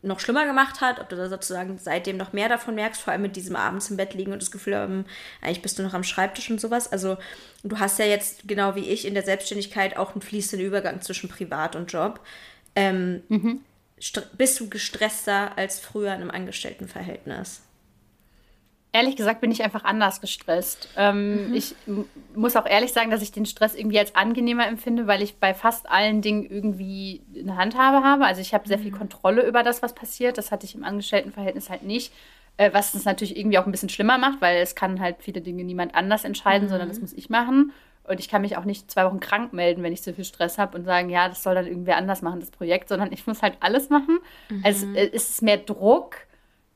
noch schlimmer gemacht hat, ob du da sozusagen seitdem noch mehr davon merkst, vor allem mit diesem abends im Bett liegen und das Gefühl haben, eigentlich bist du noch am Schreibtisch und sowas. Also du hast ja jetzt genau wie ich in der Selbstständigkeit auch einen fließenden Übergang zwischen Privat und Job. Ähm, mhm bist du gestresster als früher in einem Angestelltenverhältnis? Ehrlich gesagt bin ich einfach anders gestresst. Ähm, mhm. Ich muss auch ehrlich sagen, dass ich den Stress irgendwie als angenehmer empfinde, weil ich bei fast allen Dingen irgendwie eine Handhabe habe. Also ich habe sehr viel mhm. Kontrolle über das, was passiert. Das hatte ich im Angestelltenverhältnis halt nicht. Äh, was es natürlich irgendwie auch ein bisschen schlimmer macht, weil es kann halt viele Dinge niemand anders entscheiden, mhm. sondern das muss ich machen. Und ich kann mich auch nicht zwei Wochen krank melden, wenn ich so viel Stress habe und sagen, ja, das soll dann irgendwer anders machen, das Projekt, sondern ich muss halt alles machen. Mhm. Also es ist mehr Druck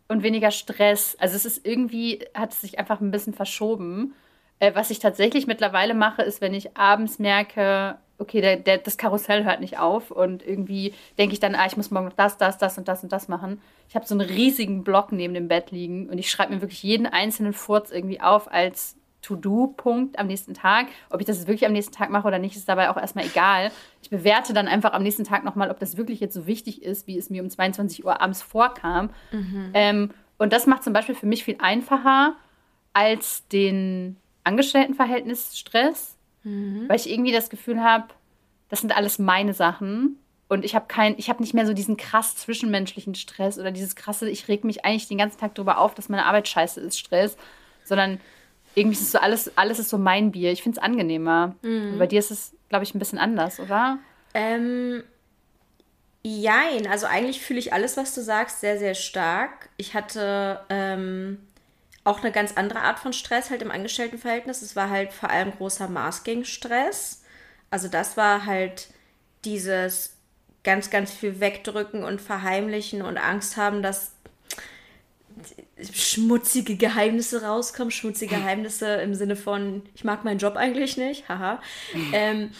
und weniger Stress. Also es ist irgendwie, hat es sich einfach ein bisschen verschoben. Äh, was ich tatsächlich mittlerweile mache, ist, wenn ich abends merke, okay, der, der, das Karussell hört nicht auf und irgendwie denke ich dann, ah, ich muss morgen noch das, das, das und das und das machen. Ich habe so einen riesigen Block neben dem Bett liegen und ich schreibe mir wirklich jeden einzelnen Furz irgendwie auf als To-Do-Punkt am nächsten Tag. Ob ich das wirklich am nächsten Tag mache oder nicht, ist dabei auch erstmal egal. Ich bewerte dann einfach am nächsten Tag nochmal, ob das wirklich jetzt so wichtig ist, wie es mir um 22 Uhr abends vorkam. Mhm. Ähm, und das macht zum Beispiel für mich viel einfacher als den Angestelltenverhältnisstress, mhm. weil ich irgendwie das Gefühl habe, das sind alles meine Sachen und ich habe kein, ich habe nicht mehr so diesen krass zwischenmenschlichen Stress oder dieses krasse, ich reg mich eigentlich den ganzen Tag darüber auf, dass meine Arbeit scheiße ist, Stress, sondern irgendwie ist es so alles, alles ist so mein Bier. Ich finde es angenehmer. Mhm. Bei dir ist es, glaube ich, ein bisschen anders, oder? Ähm, jein. Also eigentlich fühle ich alles, was du sagst, sehr, sehr stark. Ich hatte ähm, auch eine ganz andere Art von Stress halt im Angestelltenverhältnis. Es war halt vor allem großer Masking-Stress. Also das war halt dieses ganz, ganz viel wegdrücken und verheimlichen und Angst haben, dass schmutzige Geheimnisse rauskommen. Schmutzige Geheimnisse im Sinne von, ich mag meinen Job eigentlich nicht, haha. Mhm. Ähm,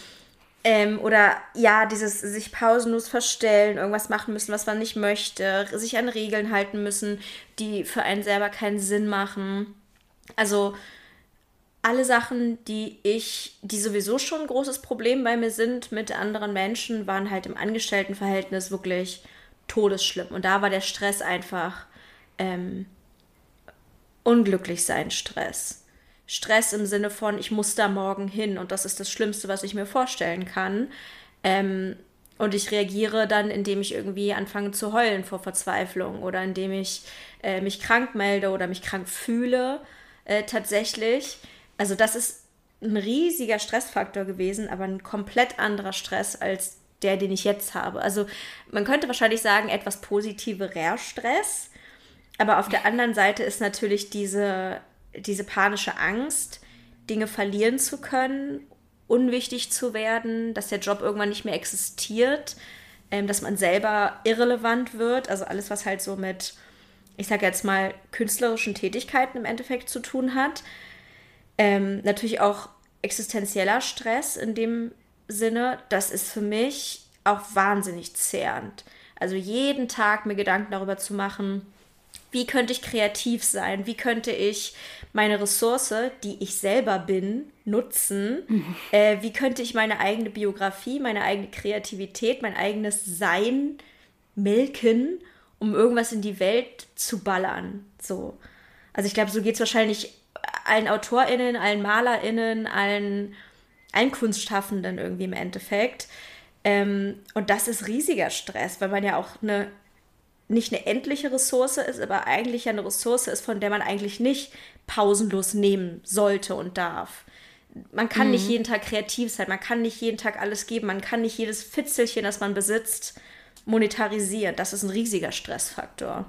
ähm, oder ja, dieses sich pausenlos verstellen, irgendwas machen müssen, was man nicht möchte, sich an Regeln halten müssen, die für einen selber keinen Sinn machen. Also alle Sachen, die ich, die sowieso schon ein großes Problem bei mir sind mit anderen Menschen, waren halt im Angestelltenverhältnis wirklich todesschlimm. Und da war der Stress einfach ähm, unglücklich sein Stress. Stress im Sinne von, ich muss da morgen hin und das ist das Schlimmste, was ich mir vorstellen kann. Ähm, und ich reagiere dann, indem ich irgendwie anfange zu heulen vor Verzweiflung oder indem ich äh, mich krank melde oder mich krank fühle. äh, tatsächlich. Also das ist ein riesiger Stressfaktor gewesen, aber ein komplett anderer Stress als der, den ich jetzt habe. Also man könnte wahrscheinlich sagen, etwas positiverer Stress. Aber auf der anderen Seite ist natürlich diese, diese panische Angst, Dinge verlieren zu können, unwichtig zu werden, dass der Job irgendwann nicht mehr existiert, ähm, dass man selber irrelevant wird. Also alles, was halt so mit, ich sage jetzt mal, künstlerischen Tätigkeiten im Endeffekt zu tun hat. Ähm, natürlich auch existenzieller Stress in dem Sinne, das ist für mich auch wahnsinnig zehrend. Also jeden Tag mir Gedanken darüber zu machen, wie könnte ich kreativ sein, wie könnte ich meine Ressource, die ich selber bin, nutzen, mhm. äh, wie könnte ich meine eigene Biografie, meine eigene Kreativität, mein eigenes Sein melken, um irgendwas in die Welt zu ballern. So. Also ich glaube, so geht es wahrscheinlich allen AutorInnen, allen MalerInnen, allen, allen Kunstschaffenden irgendwie im Endeffekt. Ähm, und das ist riesiger Stress, weil man ja auch eine nicht eine endliche Ressource ist, aber eigentlich eine Ressource ist, von der man eigentlich nicht pausenlos nehmen sollte und darf. Man kann mhm. nicht jeden Tag kreativ sein, man kann nicht jeden Tag alles geben, man kann nicht jedes Fitzelchen, das man besitzt, monetarisieren. Das ist ein riesiger Stressfaktor.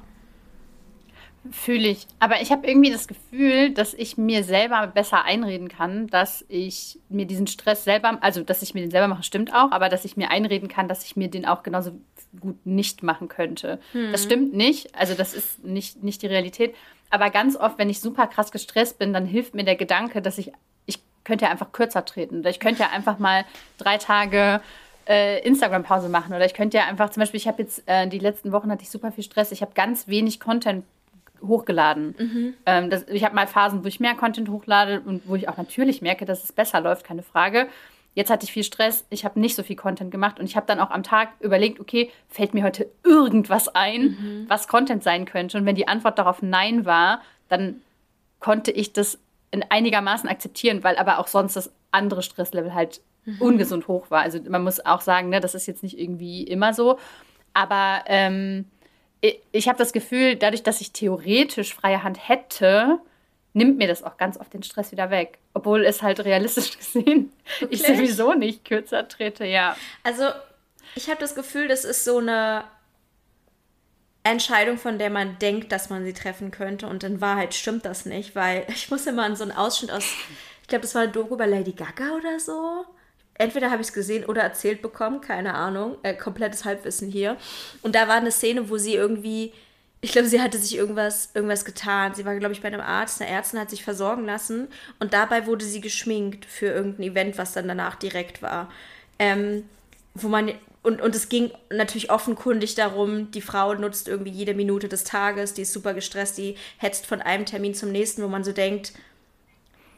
Fühle ich. Aber ich habe irgendwie das Gefühl, dass ich mir selber besser einreden kann, dass ich mir diesen Stress selber, also dass ich mir den selber mache, stimmt auch, aber dass ich mir einreden kann, dass ich mir den auch genauso gut nicht machen könnte. Hm. Das stimmt nicht. Also das ist nicht, nicht die Realität. Aber ganz oft, wenn ich super krass gestresst bin, dann hilft mir der Gedanke, dass ich, ich könnte ja einfach kürzer treten. Oder ich könnte ja einfach mal drei Tage äh, Instagram-Pause machen. Oder ich könnte ja einfach, zum Beispiel, ich habe jetzt, äh, die letzten Wochen hatte ich super viel Stress. Ich habe ganz wenig Content hochgeladen. Mhm. Ähm, das, ich habe mal Phasen, wo ich mehr Content hochlade und wo ich auch natürlich merke, dass es besser läuft, keine Frage. Jetzt hatte ich viel Stress, ich habe nicht so viel Content gemacht und ich habe dann auch am Tag überlegt, okay, fällt mir heute irgendwas ein, mhm. was Content sein könnte? Und wenn die Antwort darauf Nein war, dann konnte ich das in einigermaßen akzeptieren, weil aber auch sonst das andere Stresslevel halt mhm. ungesund hoch war. Also man muss auch sagen, ne, das ist jetzt nicht irgendwie immer so. Aber ähm, ich, habe das Gefühl, dadurch, dass ich theoretisch freie Hand hätte, nimmt mir das auch ganz oft den Stress wieder weg. Obwohl es halt realistisch (laughs) gesehen Wirklich? ich sowieso nicht kürzer trete, ja. Also, ich habe das Gefühl, das ist so eine Entscheidung, von der man denkt, dass man sie treffen könnte. Und in Wahrheit stimmt das nicht, weil (laughs) ich muss immer an so einen Ausschnitt aus, ich glaube, das war ein Doku über Lady Gaga oder so entweder habe ich es gesehen oder erzählt bekommen, keine Ahnung, äh, komplettes Halbwissen hier. Und da war eine Szene, wo sie irgendwie, ich glaube, sie hatte sich irgendwas, irgendwas getan. Sie war, glaube ich, bei einem Arzt, eine Ärztin hat sich versorgen lassen und dabei wurde sie geschminkt für irgendein Event, was dann danach direkt war. Ähm, wo man und, und es ging natürlich offenkundig darum, die Frau nutzt irgendwie jede Minute des Tages, die ist super gestresst, die hetzt von einem Termin zum nächsten, wo man so denkt,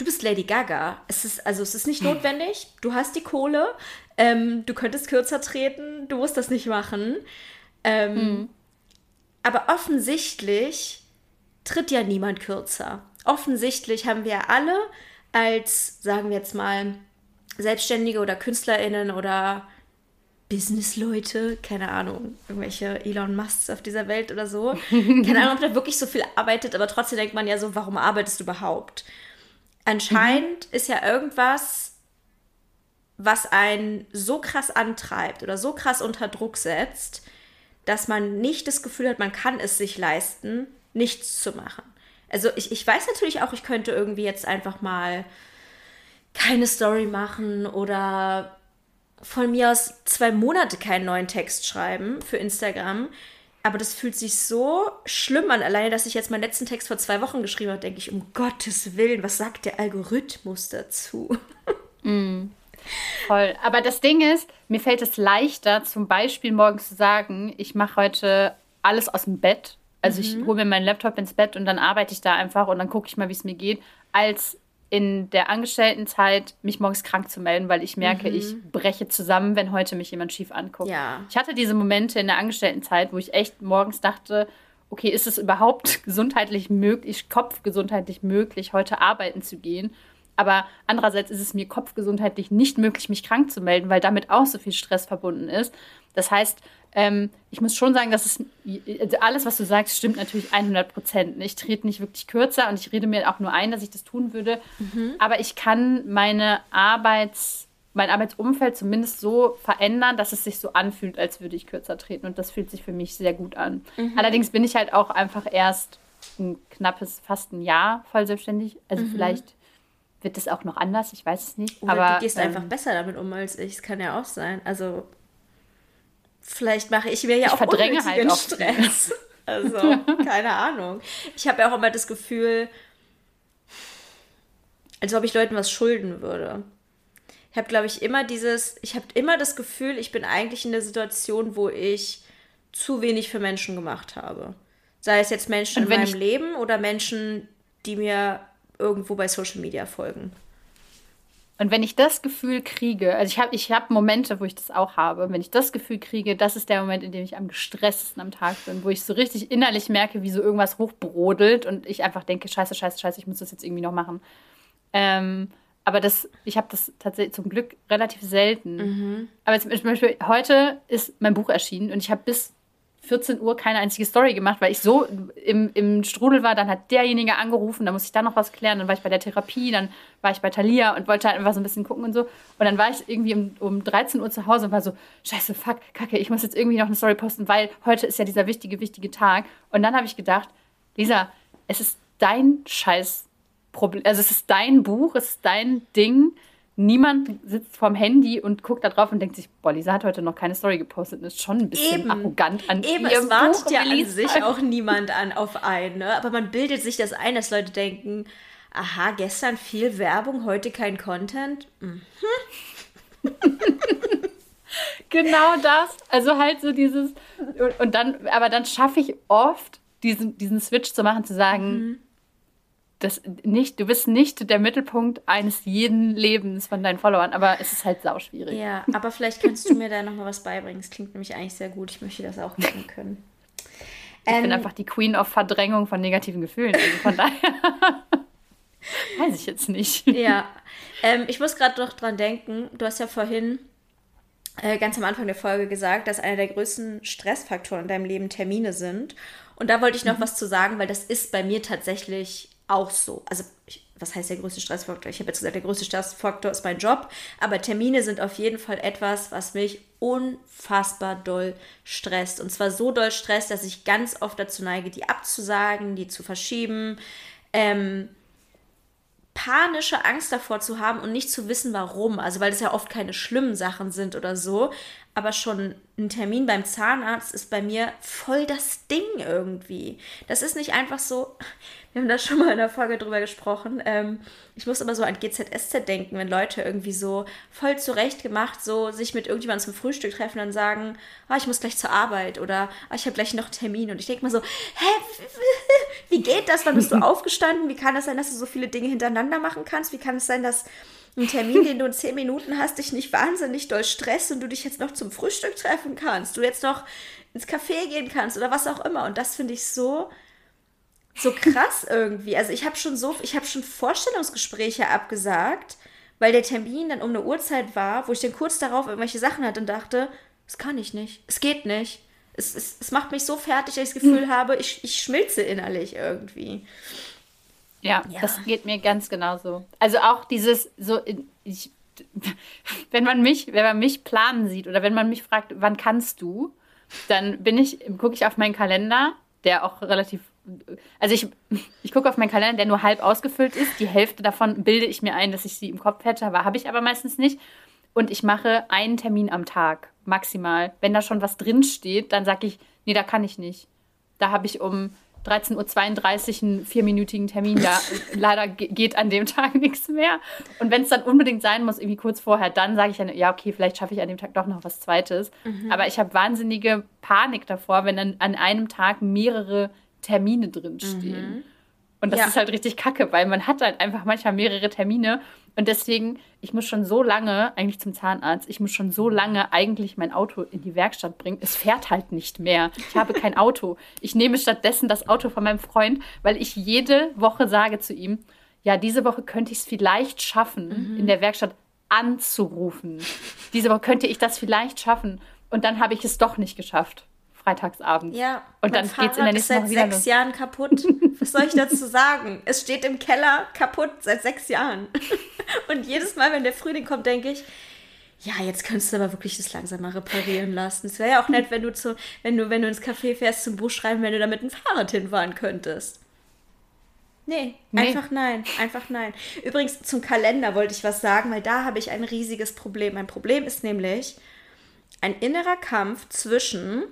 du bist Lady Gaga. Es ist, also es ist nicht notwendig. Du hast die Kohle. Ähm, du könntest kürzer treten. Du musst das nicht machen. Ähm, mhm. Aber offensichtlich tritt ja niemand kürzer. Offensichtlich haben wir alle als, sagen wir jetzt mal, Selbstständige oder KünstlerInnen oder Businessleute, keine Ahnung, irgendwelche Elon Musks auf dieser Welt oder so. (laughs) Keine Ahnung, ob da wirklich so viel arbeitet, aber trotzdem denkt man ja so, warum arbeitest du überhaupt? Anscheinend mhm. ist ja irgendwas, was einen so krass antreibt oder so krass unter Druck setzt, dass man nicht das Gefühl hat, man kann es sich leisten, nichts zu machen. Also ich, ich weiß natürlich auch, ich könnte irgendwie jetzt einfach mal keine Story machen oder von mir aus zwei Monate keinen neuen Text schreiben für Instagram. Aber das fühlt sich so schlimm an. Alleine, dass ich jetzt meinen letzten Text vor zwei Wochen geschrieben habe, denke ich, um Gottes Willen, was sagt der Algorithmus dazu? (laughs) Mm. Voll. Aber das Ding ist, mir fällt es leichter, zum Beispiel morgens zu sagen, ich mache heute alles aus dem Bett. Also mhm. ich hole mir meinen Laptop ins Bett und dann arbeite ich da einfach und dann gucke ich mal, wie es mir geht, als in der Angestelltenzeit mich morgens krank zu melden, weil ich merke, mhm. ich breche zusammen, wenn heute mich jemand schief anguckt. Ja. Ich hatte diese Momente in der Angestelltenzeit, wo ich echt morgens dachte, okay, ist es überhaupt (laughs) gesundheitlich möglich, kopfgesundheitlich möglich, heute arbeiten zu gehen? Aber andererseits ist es mir kopfgesundheitlich nicht möglich, mich krank zu melden, weil damit auch so viel Stress verbunden ist. Das heißt, ähm, ich muss schon sagen, dass es also alles, was du sagst, stimmt natürlich 100 Prozent. Ich trete nicht wirklich kürzer und ich rede mir auch nur ein, dass ich das tun würde. Mhm. Aber ich kann meine Arbeits, mein Arbeitsumfeld zumindest so verändern, dass es sich so anfühlt, als würde ich kürzer treten. Und das fühlt sich für mich sehr gut an. Mhm. Allerdings bin ich halt auch einfach erst ein knappes, fast ein Jahr voll selbstständig. Also mhm. vielleicht wird das auch noch anders, ich weiß es nicht. Oder aber du gehst ähm, einfach besser damit um als ich. Es kann ja auch sein. Also vielleicht mache ich mir ja ich auch verdränge halt auch Stress. (laughs) Also, keine Ahnung. Ich habe ja auch immer das Gefühl, als ob ich Leuten was schulden würde. Ich habe, glaube ich, immer dieses, ich habe immer das Gefühl, ich bin eigentlich in der Situation, wo ich zu wenig für Menschen gemacht habe. Sei es jetzt Menschen in meinem Leben oder Menschen, die mir irgendwo bei Social Media folgen. Und wenn ich das Gefühl kriege, also ich habe ich hab Momente, wo ich das auch habe, wenn ich das Gefühl kriege, das ist der Moment, in dem ich am gestresstesten am Tag bin, wo ich so richtig innerlich merke, wie so irgendwas hochbrodelt und ich einfach denke, scheiße, scheiße, scheiße, ich muss das jetzt irgendwie noch machen. Ähm, aber das, ich habe das tatsächlich zum Glück relativ selten. Mhm. Aber zum Beispiel heute ist mein Buch erschienen und ich habe bis 14 Uhr keine einzige Story gemacht, weil ich so im, im Strudel war. Dann hat derjenige angerufen, dann musste ich da noch was klären. Dann war ich bei der Therapie, dann war ich bei Thalia und wollte halt einfach so ein bisschen gucken und so. Und dann war ich irgendwie um, um 13 Uhr zu Hause und war so, scheiße, fuck, kacke, ich muss jetzt irgendwie noch eine Story posten, weil heute ist ja dieser wichtige, wichtige Tag. Und dann habe ich gedacht, Lisa, es ist dein Scheiß Problem, also es ist dein Buch, es ist dein Ding niemand sitzt vorm Handy und guckt da drauf und denkt sich, boah, Lisa hat heute noch keine Story gepostet. Das ist schon ein bisschen Eben. arrogant an Eben, es wartet Buch, ja an sich (laughs) auch niemand an auf einen. Ne? Aber man bildet sich das ein, dass Leute denken, aha, gestern viel Werbung, heute kein Content. Mhm. (laughs) genau das. Also halt so dieses und dann, aber dann schaffe ich oft diesen, diesen Switch zu machen, zu sagen, mhm das nicht, du bist nicht der Mittelpunkt eines jeden Lebens von deinen Followern, aber es ist halt sauschwierig. Ja, aber vielleicht kannst du mir da nochmal was beibringen. Es klingt nämlich eigentlich sehr gut. Ich möchte das auch machen können. (laughs) Ich ähm, bin einfach die Queen of Verdrängung von negativen Gefühlen. Also von daher (laughs) weiß ich jetzt nicht. Ja, ähm, ich muss gerade noch dran denken. Du hast ja vorhin äh, ganz am Anfang der Folge gesagt, dass einer der größten Stressfaktoren in deinem Leben Termine sind. Und da wollte ich noch mhm. was zu sagen, weil das ist bei mir tatsächlich auch so. Also, ich, was heißt der größte Stressfaktor? Ich habe jetzt gesagt, der größte Stressfaktor ist mein Job, aber Termine sind auf jeden Fall etwas, was mich unfassbar doll stresst. Und zwar so doll stresst, dass ich ganz oft dazu neige, die abzusagen, die zu verschieben. Ähm, panische Angst davor zu haben und nicht zu wissen, warum. Also, weil das ja oft keine schlimmen Sachen sind oder so. Aber schon ein Termin beim Zahnarzt ist bei mir voll das Ding irgendwie. Das ist nicht einfach so, wir haben da schon mal in der Folge drüber gesprochen. Ähm, ich muss immer so an GZSZ denken, wenn Leute irgendwie so voll zurecht gemacht, so sich mit irgendjemandem zum Frühstück treffen und sagen, ah, ich muss gleich zur Arbeit oder ah, ich habe gleich noch einen Termin. Und ich denke mal so, hä, wie geht das? Wann bist du (laughs) aufgestanden? Wie kann das sein, dass du so viele Dinge hintereinander machen kannst? Wie kann es sein, dass ein Termin, den du in zehn Minuten hast, dich nicht wahnsinnig doll stresst und du dich jetzt noch zum Frühstück treffen kannst, du jetzt noch ins Café gehen kannst oder was auch immer. Und das finde ich so so krass irgendwie. Also ich habe schon so, ich habe schon Vorstellungsgespräche abgesagt, weil der Termin dann um eine Uhrzeit war, wo ich dann kurz darauf irgendwelche Sachen hatte und dachte, das kann ich nicht, es geht nicht. Es, es, es macht mich so fertig, dass ich das Gefühl hm. habe, ich, ich schmilze innerlich irgendwie. Ja, ja, das geht mir ganz genauso. Also auch dieses so, ich, (laughs) wenn man mich, wenn man mich planen sieht oder wenn man mich fragt, wann kannst du, dann bin ich, gucke ich auf meinen Kalender, der auch relativ also ich, ich gucke auf meinen Kalender, der nur halb ausgefüllt ist. Die Hälfte davon bilde ich mir ein, dass ich sie im Kopf hätte, aber habe ich aber meistens nicht. Und ich mache einen Termin am Tag, maximal. Wenn da schon was drin steht, dann sage ich, nee, da kann ich nicht. Da habe ich um 13.32 Uhr einen vierminütigen Termin. Da leider geht an dem Tag (laughs) nichts mehr. Und wenn es dann unbedingt sein muss, irgendwie kurz vorher, dann sage ich dann, ja, okay, vielleicht schaffe ich an dem Tag doch noch was Zweites. Mhm. Aber ich habe wahnsinnige Panik davor, wenn dann an einem Tag mehrere Termine drinstehen. Mhm. Und das ja. ist halt richtig kacke, weil man hat halt einfach manchmal mehrere Termine. Und deswegen, ich muss schon so lange, eigentlich zum Zahnarzt, ich muss schon so lange eigentlich mein Auto in die Werkstatt bringen. Es fährt halt nicht mehr. Ich habe kein Auto. Ich nehme stattdessen das Auto von meinem Freund, weil ich jede Woche sage zu ihm, ja, diese Woche könnte ich es vielleicht schaffen, in der Werkstatt anzurufen. Diese Woche könnte ich das vielleicht schaffen. Und dann habe ich es doch nicht geschafft. Freitagsabend. Ja. Und dann mein geht's in der nächsten ist Woche seit wieder sechs los. Jahren kaputt. Was soll ich dazu sagen? Es steht im Keller kaputt seit sechs Jahren. Und jedes Mal, wenn der Frühling kommt, denke ich, ja, jetzt könntest du aber wirklich das langsam mal reparieren lassen. Es wäre ja auch nett, wenn du zu, wenn du, wenn du ins Café fährst zum Buch schreiben, wenn du da mit dem Fahrrad hinfahren könntest. Nee, Nee. einfach nein, einfach nein. Übrigens zum Kalender wollte ich was sagen, weil da habe ich ein riesiges Problem. Mein Problem ist nämlich ein innerer Kampf zwischen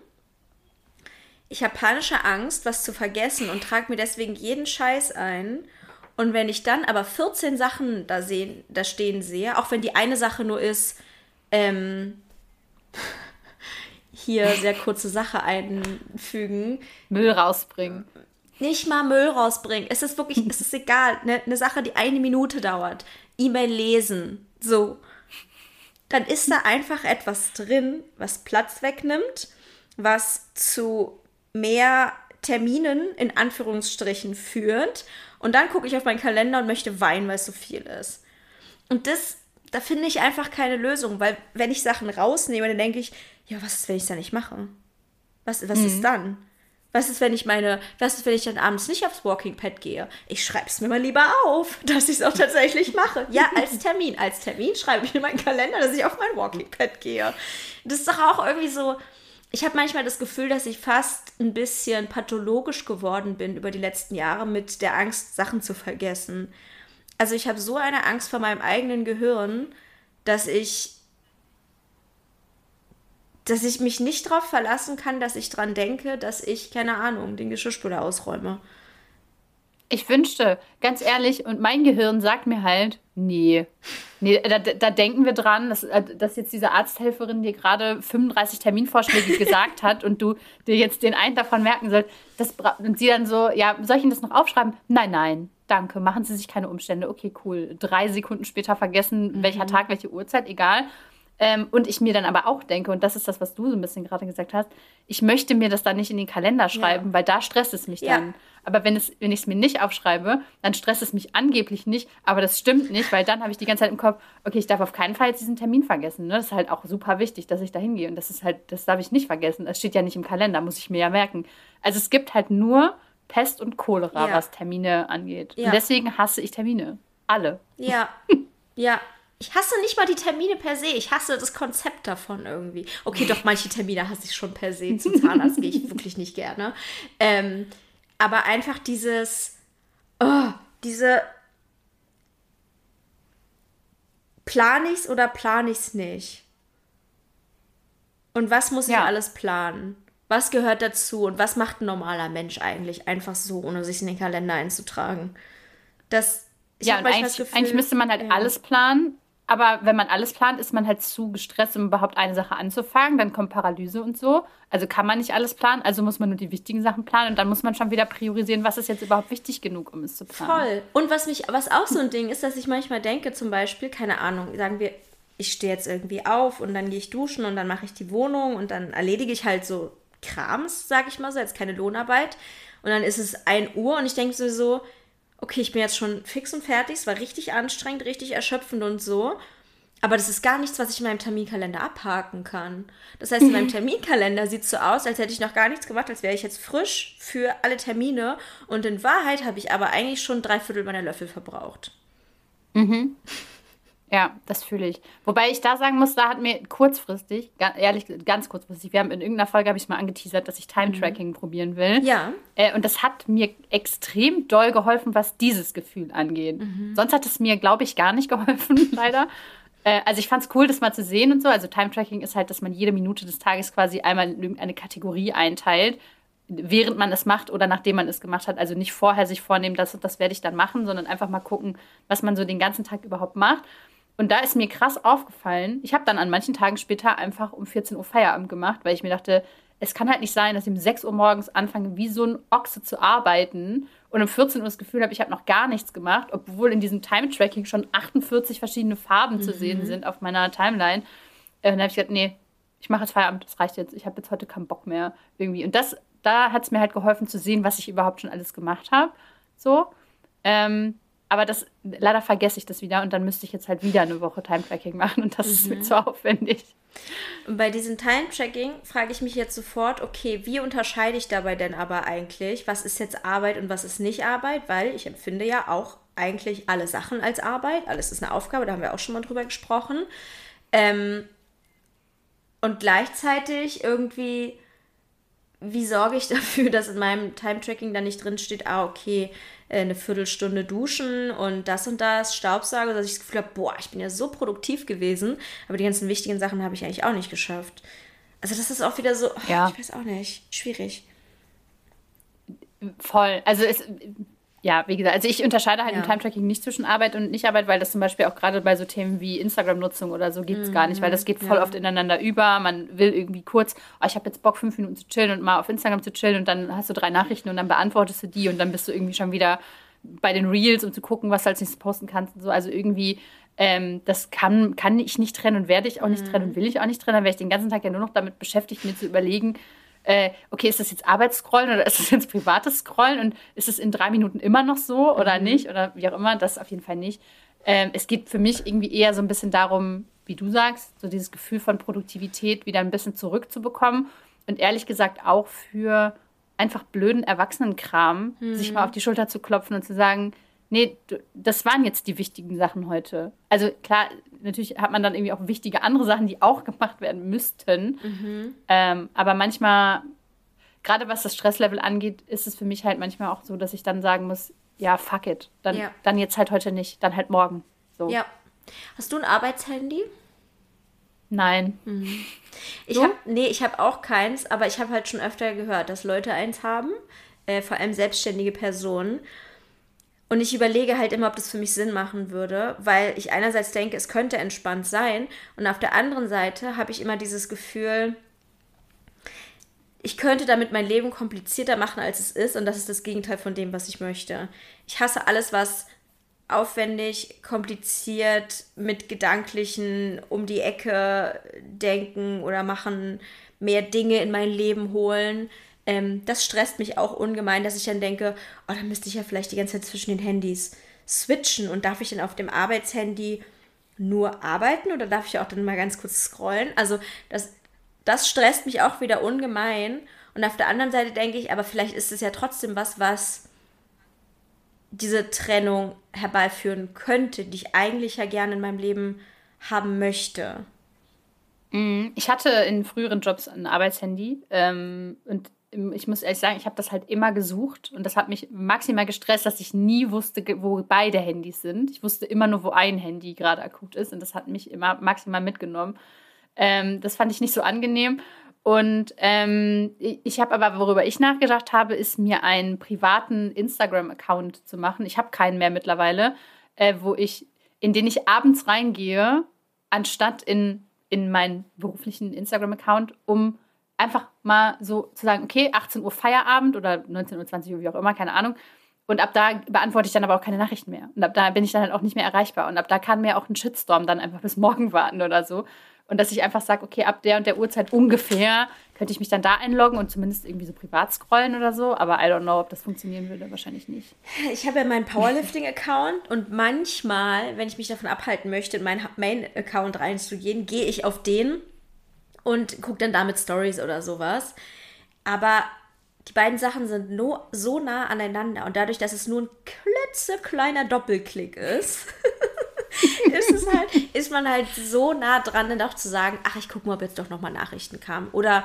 ich habe panische Angst, was zu vergessen und trage mir deswegen jeden Scheiß ein. Und wenn ich dann aber 14 Sachen da, sehen, da stehen sehe, auch wenn die eine Sache nur ist, ähm, hier sehr kurze Sache einfügen, Müll rausbringen. nicht mal Müll rausbringen. Es ist wirklich, es ist egal. Ne, eine Sache, die eine Minute dauert. E-Mail lesen. So. Dann ist da einfach etwas drin, was Platz wegnimmt, was zu mehr Terminen in Anführungsstrichen führt. Und dann gucke ich auf meinen Kalender und möchte weinen, weil es so viel ist. Und das, da finde ich einfach keine Lösung, weil wenn ich Sachen rausnehme, dann denke ich, ja, was ist, wenn ich es dann nicht mache? Was, was ist dann? Was ist, wenn ich meine, was ist, wenn ich dann abends nicht aufs Walking Pad gehe? Ich schreibe es mir mal lieber auf, (laughs) dass ich es auch tatsächlich mache. Ja, als Termin. Als Termin schreibe ich in meinen Kalender, dass ich auf mein Walking Pad gehe. Das ist doch auch irgendwie so. Ich habe manchmal das Gefühl, dass ich fast ein bisschen pathologisch geworden bin über die letzten Jahre mit der Angst, Sachen zu vergessen. Also ich habe so eine Angst vor meinem eigenen Gehirn, dass ich dass ich mich nicht darauf verlassen kann, dass ich dran denke, dass ich, keine Ahnung, den Geschirrspüler ausräume. Ich wünschte, ganz ehrlich, und mein Gehirn sagt mir halt, nee. Nee, da, da denken wir dran, dass, äh, dass jetzt diese Arzthelferin dir gerade 35 Terminvorschläge (laughs) gesagt hat und du dir jetzt den einen davon merken sollst. Das, und sie dann so, ja, soll ich Ihnen das noch aufschreiben? Nein, nein, danke, machen Sie sich keine Umstände. Okay, cool. Drei Sekunden später vergessen, welcher Tag, welche Uhrzeit, egal. Ähm, und ich mir dann aber auch denke, und das ist das, was du so ein bisschen gerade gesagt hast, ich möchte mir das dann nicht in den Kalender schreiben, weil da stresst es mich Ja. dann. Aber wenn, es, wenn ich es mir nicht aufschreibe, dann stresst es mich angeblich nicht. Aber das stimmt nicht, weil dann habe ich die ganze Zeit im Kopf, okay, ich darf auf keinen Fall jetzt diesen Termin vergessen. Ne? Das ist halt auch super wichtig, dass ich da hingehe. Und das ist halt, das darf ich nicht vergessen. Das steht ja nicht im Kalender, muss ich mir ja merken. Also es gibt halt nur Pest und Cholera, Ja. was Termine angeht. Ja. Und deswegen hasse ich Termine. Alle. Ja, (laughs) ja. Ich hasse nicht mal die Termine per se. Ich hasse das Konzept davon irgendwie. Okay, doch, manche Termine hasse ich schon per se. Zum Zahnarzt gehe ich (laughs) wirklich nicht gerne. Ähm, aber einfach dieses, oh, diese, plan ich's oder plan ich's nicht? Und was muss ich Ja. alles planen? Was gehört dazu und was macht ein normaler Mensch eigentlich einfach so, ohne sich in den Kalender einzutragen? Das, ich ja, und eigentlich, das Gefühl- eigentlich müsste man halt ja. alles planen. Aber wenn man alles plant, ist man halt zu gestresst, um überhaupt eine Sache anzufangen. Dann kommt Paralyse und so. Also kann man nicht alles planen. Also muss man nur die wichtigen Sachen planen. Und dann muss man schon wieder priorisieren, was ist jetzt überhaupt wichtig genug, um es zu planen. Voll. Und was mich, was auch so ein Ding ist, dass ich manchmal denke, zum Beispiel, keine Ahnung, sagen wir, ich stehe jetzt irgendwie auf und dann gehe ich duschen und dann mache ich die Wohnung und dann erledige ich halt so Krams, sag ich mal so, jetzt keine Lohnarbeit. Und dann ist es 1 Uhr und ich denke so, so, okay, ich bin jetzt schon fix und fertig, es war richtig anstrengend, richtig erschöpfend und so. Aber das ist gar nichts, was ich in meinem Terminkalender abhaken kann. Das heißt, in meinem (laughs) Terminkalender sieht es so aus, als hätte ich noch gar nichts gemacht, als wäre ich jetzt frisch für alle Termine. Und in Wahrheit habe ich aber eigentlich schon drei Viertel meiner Löffel verbraucht. Ja, das fühle ich. Wobei ich da sagen muss, da hat mir kurzfristig, ehrlich, ganz kurzfristig, wir haben in irgendeiner Folge habe ich mal angeteasert, dass ich Time-Tracking probieren will. Ja. Äh, und das hat mir extrem doll geholfen, was dieses Gefühl angeht. Sonst hat es mir, glaube ich, gar nicht (laughs) geholfen, leider. Äh, also ich fand es cool, das mal zu sehen und so. Also Time-Tracking ist halt, dass man jede Minute des Tages quasi einmal in irgendeine Kategorie einteilt, während man es macht oder nachdem man es gemacht hat. Also nicht vorher sich vornehmen, das, das werde ich dann machen, sondern einfach mal gucken, was man so den ganzen Tag überhaupt macht. Und da ist mir krass aufgefallen, ich habe dann an manchen Tagen später einfach um 14 Uhr Feierabend gemacht, weil ich mir dachte, es kann halt nicht sein, dass ich um 6 Uhr morgens anfange, wie so ein Ochse zu arbeiten und um 14 Uhr das Gefühl habe, ich habe noch gar nichts gemacht, obwohl in diesem Time-Tracking schon 48 verschiedene Farben zu sehen sind auf meiner Timeline. Äh, dann habe ich gesagt, nee, ich mache jetzt Feierabend, das reicht jetzt. Ich habe jetzt heute keinen Bock mehr irgendwie. Und das, da hat es mir halt geholfen zu sehen, was ich überhaupt schon alles gemacht habe. So. Ähm, aber das leider vergesse ich das wieder und dann müsste ich jetzt halt wieder eine Woche Time-Tracking machen und das mhm. ist mir mhm. zu aufwendig. Und bei diesem Time-Tracking frage ich mich jetzt sofort, okay, wie unterscheide ich dabei denn aber eigentlich, was ist jetzt Arbeit und was ist nicht Arbeit? Weil ich empfinde ja auch eigentlich alle Sachen als Arbeit. Alles ist eine Aufgabe, da haben wir auch schon mal drüber gesprochen. Ähm, und gleichzeitig irgendwie, wie sorge ich (laughs) dafür, dass in meinem Time-Tracking da nicht drin steht, ah, okay, eine Viertelstunde duschen und das und das, Staubsauger, dass ich das Gefühl habe, boah, ich bin ja so produktiv gewesen, aber die ganzen wichtigen Sachen habe ich eigentlich auch nicht geschafft. Also das ist auch wieder so, oh, ja. ich weiß auch nicht, schwierig. Voll. Also es, ja, wie gesagt, also ich unterscheide halt ja. im Time-Tracking nicht zwischen Arbeit und Nicht-Arbeit, weil das zum Beispiel auch gerade bei so Themen wie Instagram-Nutzung oder so gibt es mhm. gar nicht, weil das geht voll ja. oft ineinander über. Man will irgendwie kurz, oh, ich habe jetzt Bock, fünf Minuten zu chillen und mal auf Instagram zu chillen und dann hast du drei Nachrichten und dann beantwortest du die und dann bist du irgendwie schon wieder bei den Reels, um zu gucken, was du als nächstes posten kannst und so. Also irgendwie, ähm, das kann, kann ich nicht trennen und werde ich auch nicht mhm. trennen und will ich auch nicht trennen. Dann wäre ich den ganzen Tag ja nur noch damit beschäftigt, mir zu überlegen, äh, okay, ist das jetzt Arbeitsscrollen oder (laughs) ist das jetzt privates Scrollen und ist es in drei Minuten immer noch so oder mhm. nicht oder wie auch immer, das auf jeden Fall nicht. Ähm, es geht für mich irgendwie eher so ein bisschen darum, wie du sagst, so dieses Gefühl von Produktivität wieder ein bisschen zurückzubekommen und ehrlich gesagt auch für einfach blöden Erwachsenenkram, mhm. sich mal auf die Schulter zu klopfen und zu sagen, nee, das waren jetzt die wichtigen Sachen heute. Also klar, natürlich hat man dann irgendwie auch wichtige andere Sachen, die auch gemacht werden müssten. Mhm. Ähm, aber manchmal, gerade was das Stresslevel angeht, ist es für mich halt manchmal auch so, dass ich dann sagen muss, ja, fuck it. Dann, ja. dann jetzt halt heute nicht, dann halt morgen. So. Ja. Hast du ein Arbeitshandy? Nein. Mhm. Ich habe nee, ich habe auch keins, aber ich habe halt schon öfter gehört, dass Leute eins haben, äh, vor allem selbstständige Personen. Und ich überlege halt immer, ob das für mich Sinn machen würde, weil ich einerseits denke, es könnte entspannt sein und auf der anderen Seite habe ich immer dieses Gefühl, ich könnte damit mein Leben komplizierter machen, als es ist und das ist das Gegenteil von dem, was ich möchte. Ich hasse alles, was aufwendig, kompliziert, mit gedanklichen um die Ecke denken oder machen, mehr Dinge in mein Leben holen ähm, das stresst mich auch ungemein, dass ich dann denke, oh, dann müsste ich ja vielleicht die ganze Zeit zwischen den Handys switchen und darf ich dann auf dem Arbeitshandy nur arbeiten oder darf ich auch dann mal ganz kurz scrollen? Also das, das stresst mich auch wieder ungemein. Und auf der anderen Seite denke ich, aber vielleicht ist es ja trotzdem was, was diese Trennung herbeiführen könnte, die ich eigentlich ja gerne in meinem Leben haben möchte. Mhm. Ich hatte in früheren Jobs ein Arbeitshandy ähm, und ich muss ehrlich sagen, ich habe das halt immer gesucht und das hat mich maximal gestresst, dass ich nie wusste, wo beide Handys sind. Ich wusste immer nur, wo ein Handy gerade akut ist und das hat mich immer maximal mitgenommen. Ähm, das fand ich nicht so angenehm. Und ähm, ich habe aber, worüber ich nachgedacht habe, ist mir einen privaten Instagram-Account zu machen. Ich habe keinen mehr mittlerweile, äh, wo ich, in den ich abends reingehe, anstatt in, in meinen beruflichen Instagram-Account, um einfach mal so zu sagen, okay, 18 Uhr Feierabend oder 19 Uhr, 20 Uhr, wie auch immer, keine Ahnung. Und ab da beantworte ich dann aber auch keine Nachrichten mehr. Und ab da bin ich dann halt auch nicht mehr erreichbar. Und ab da kann mir auch ein Shitstorm dann einfach bis morgen (laughs) warten oder so. Und dass ich einfach sage, okay, ab der und der Uhrzeit ungefähr könnte ich mich dann da einloggen und zumindest irgendwie so privat scrollen oder so. Aber I don't know, ob das funktionieren würde. Wahrscheinlich nicht. Ich habe ja meinen Powerlifting-Account und manchmal, wenn ich mich davon abhalten möchte, in meinen Main-Account reinzugehen, gehe ich auf den und gucke dann damit Stories oder sowas. Aber die beiden Sachen sind no, so nah aneinander und dadurch, dass es nur ein klitzekleiner Doppelklick ist, (laughs) ist, es halt, ist man halt so nah dran, dann auch zu sagen, ach, ich gucke mal, ob jetzt doch nochmal Nachrichten kamen. Oder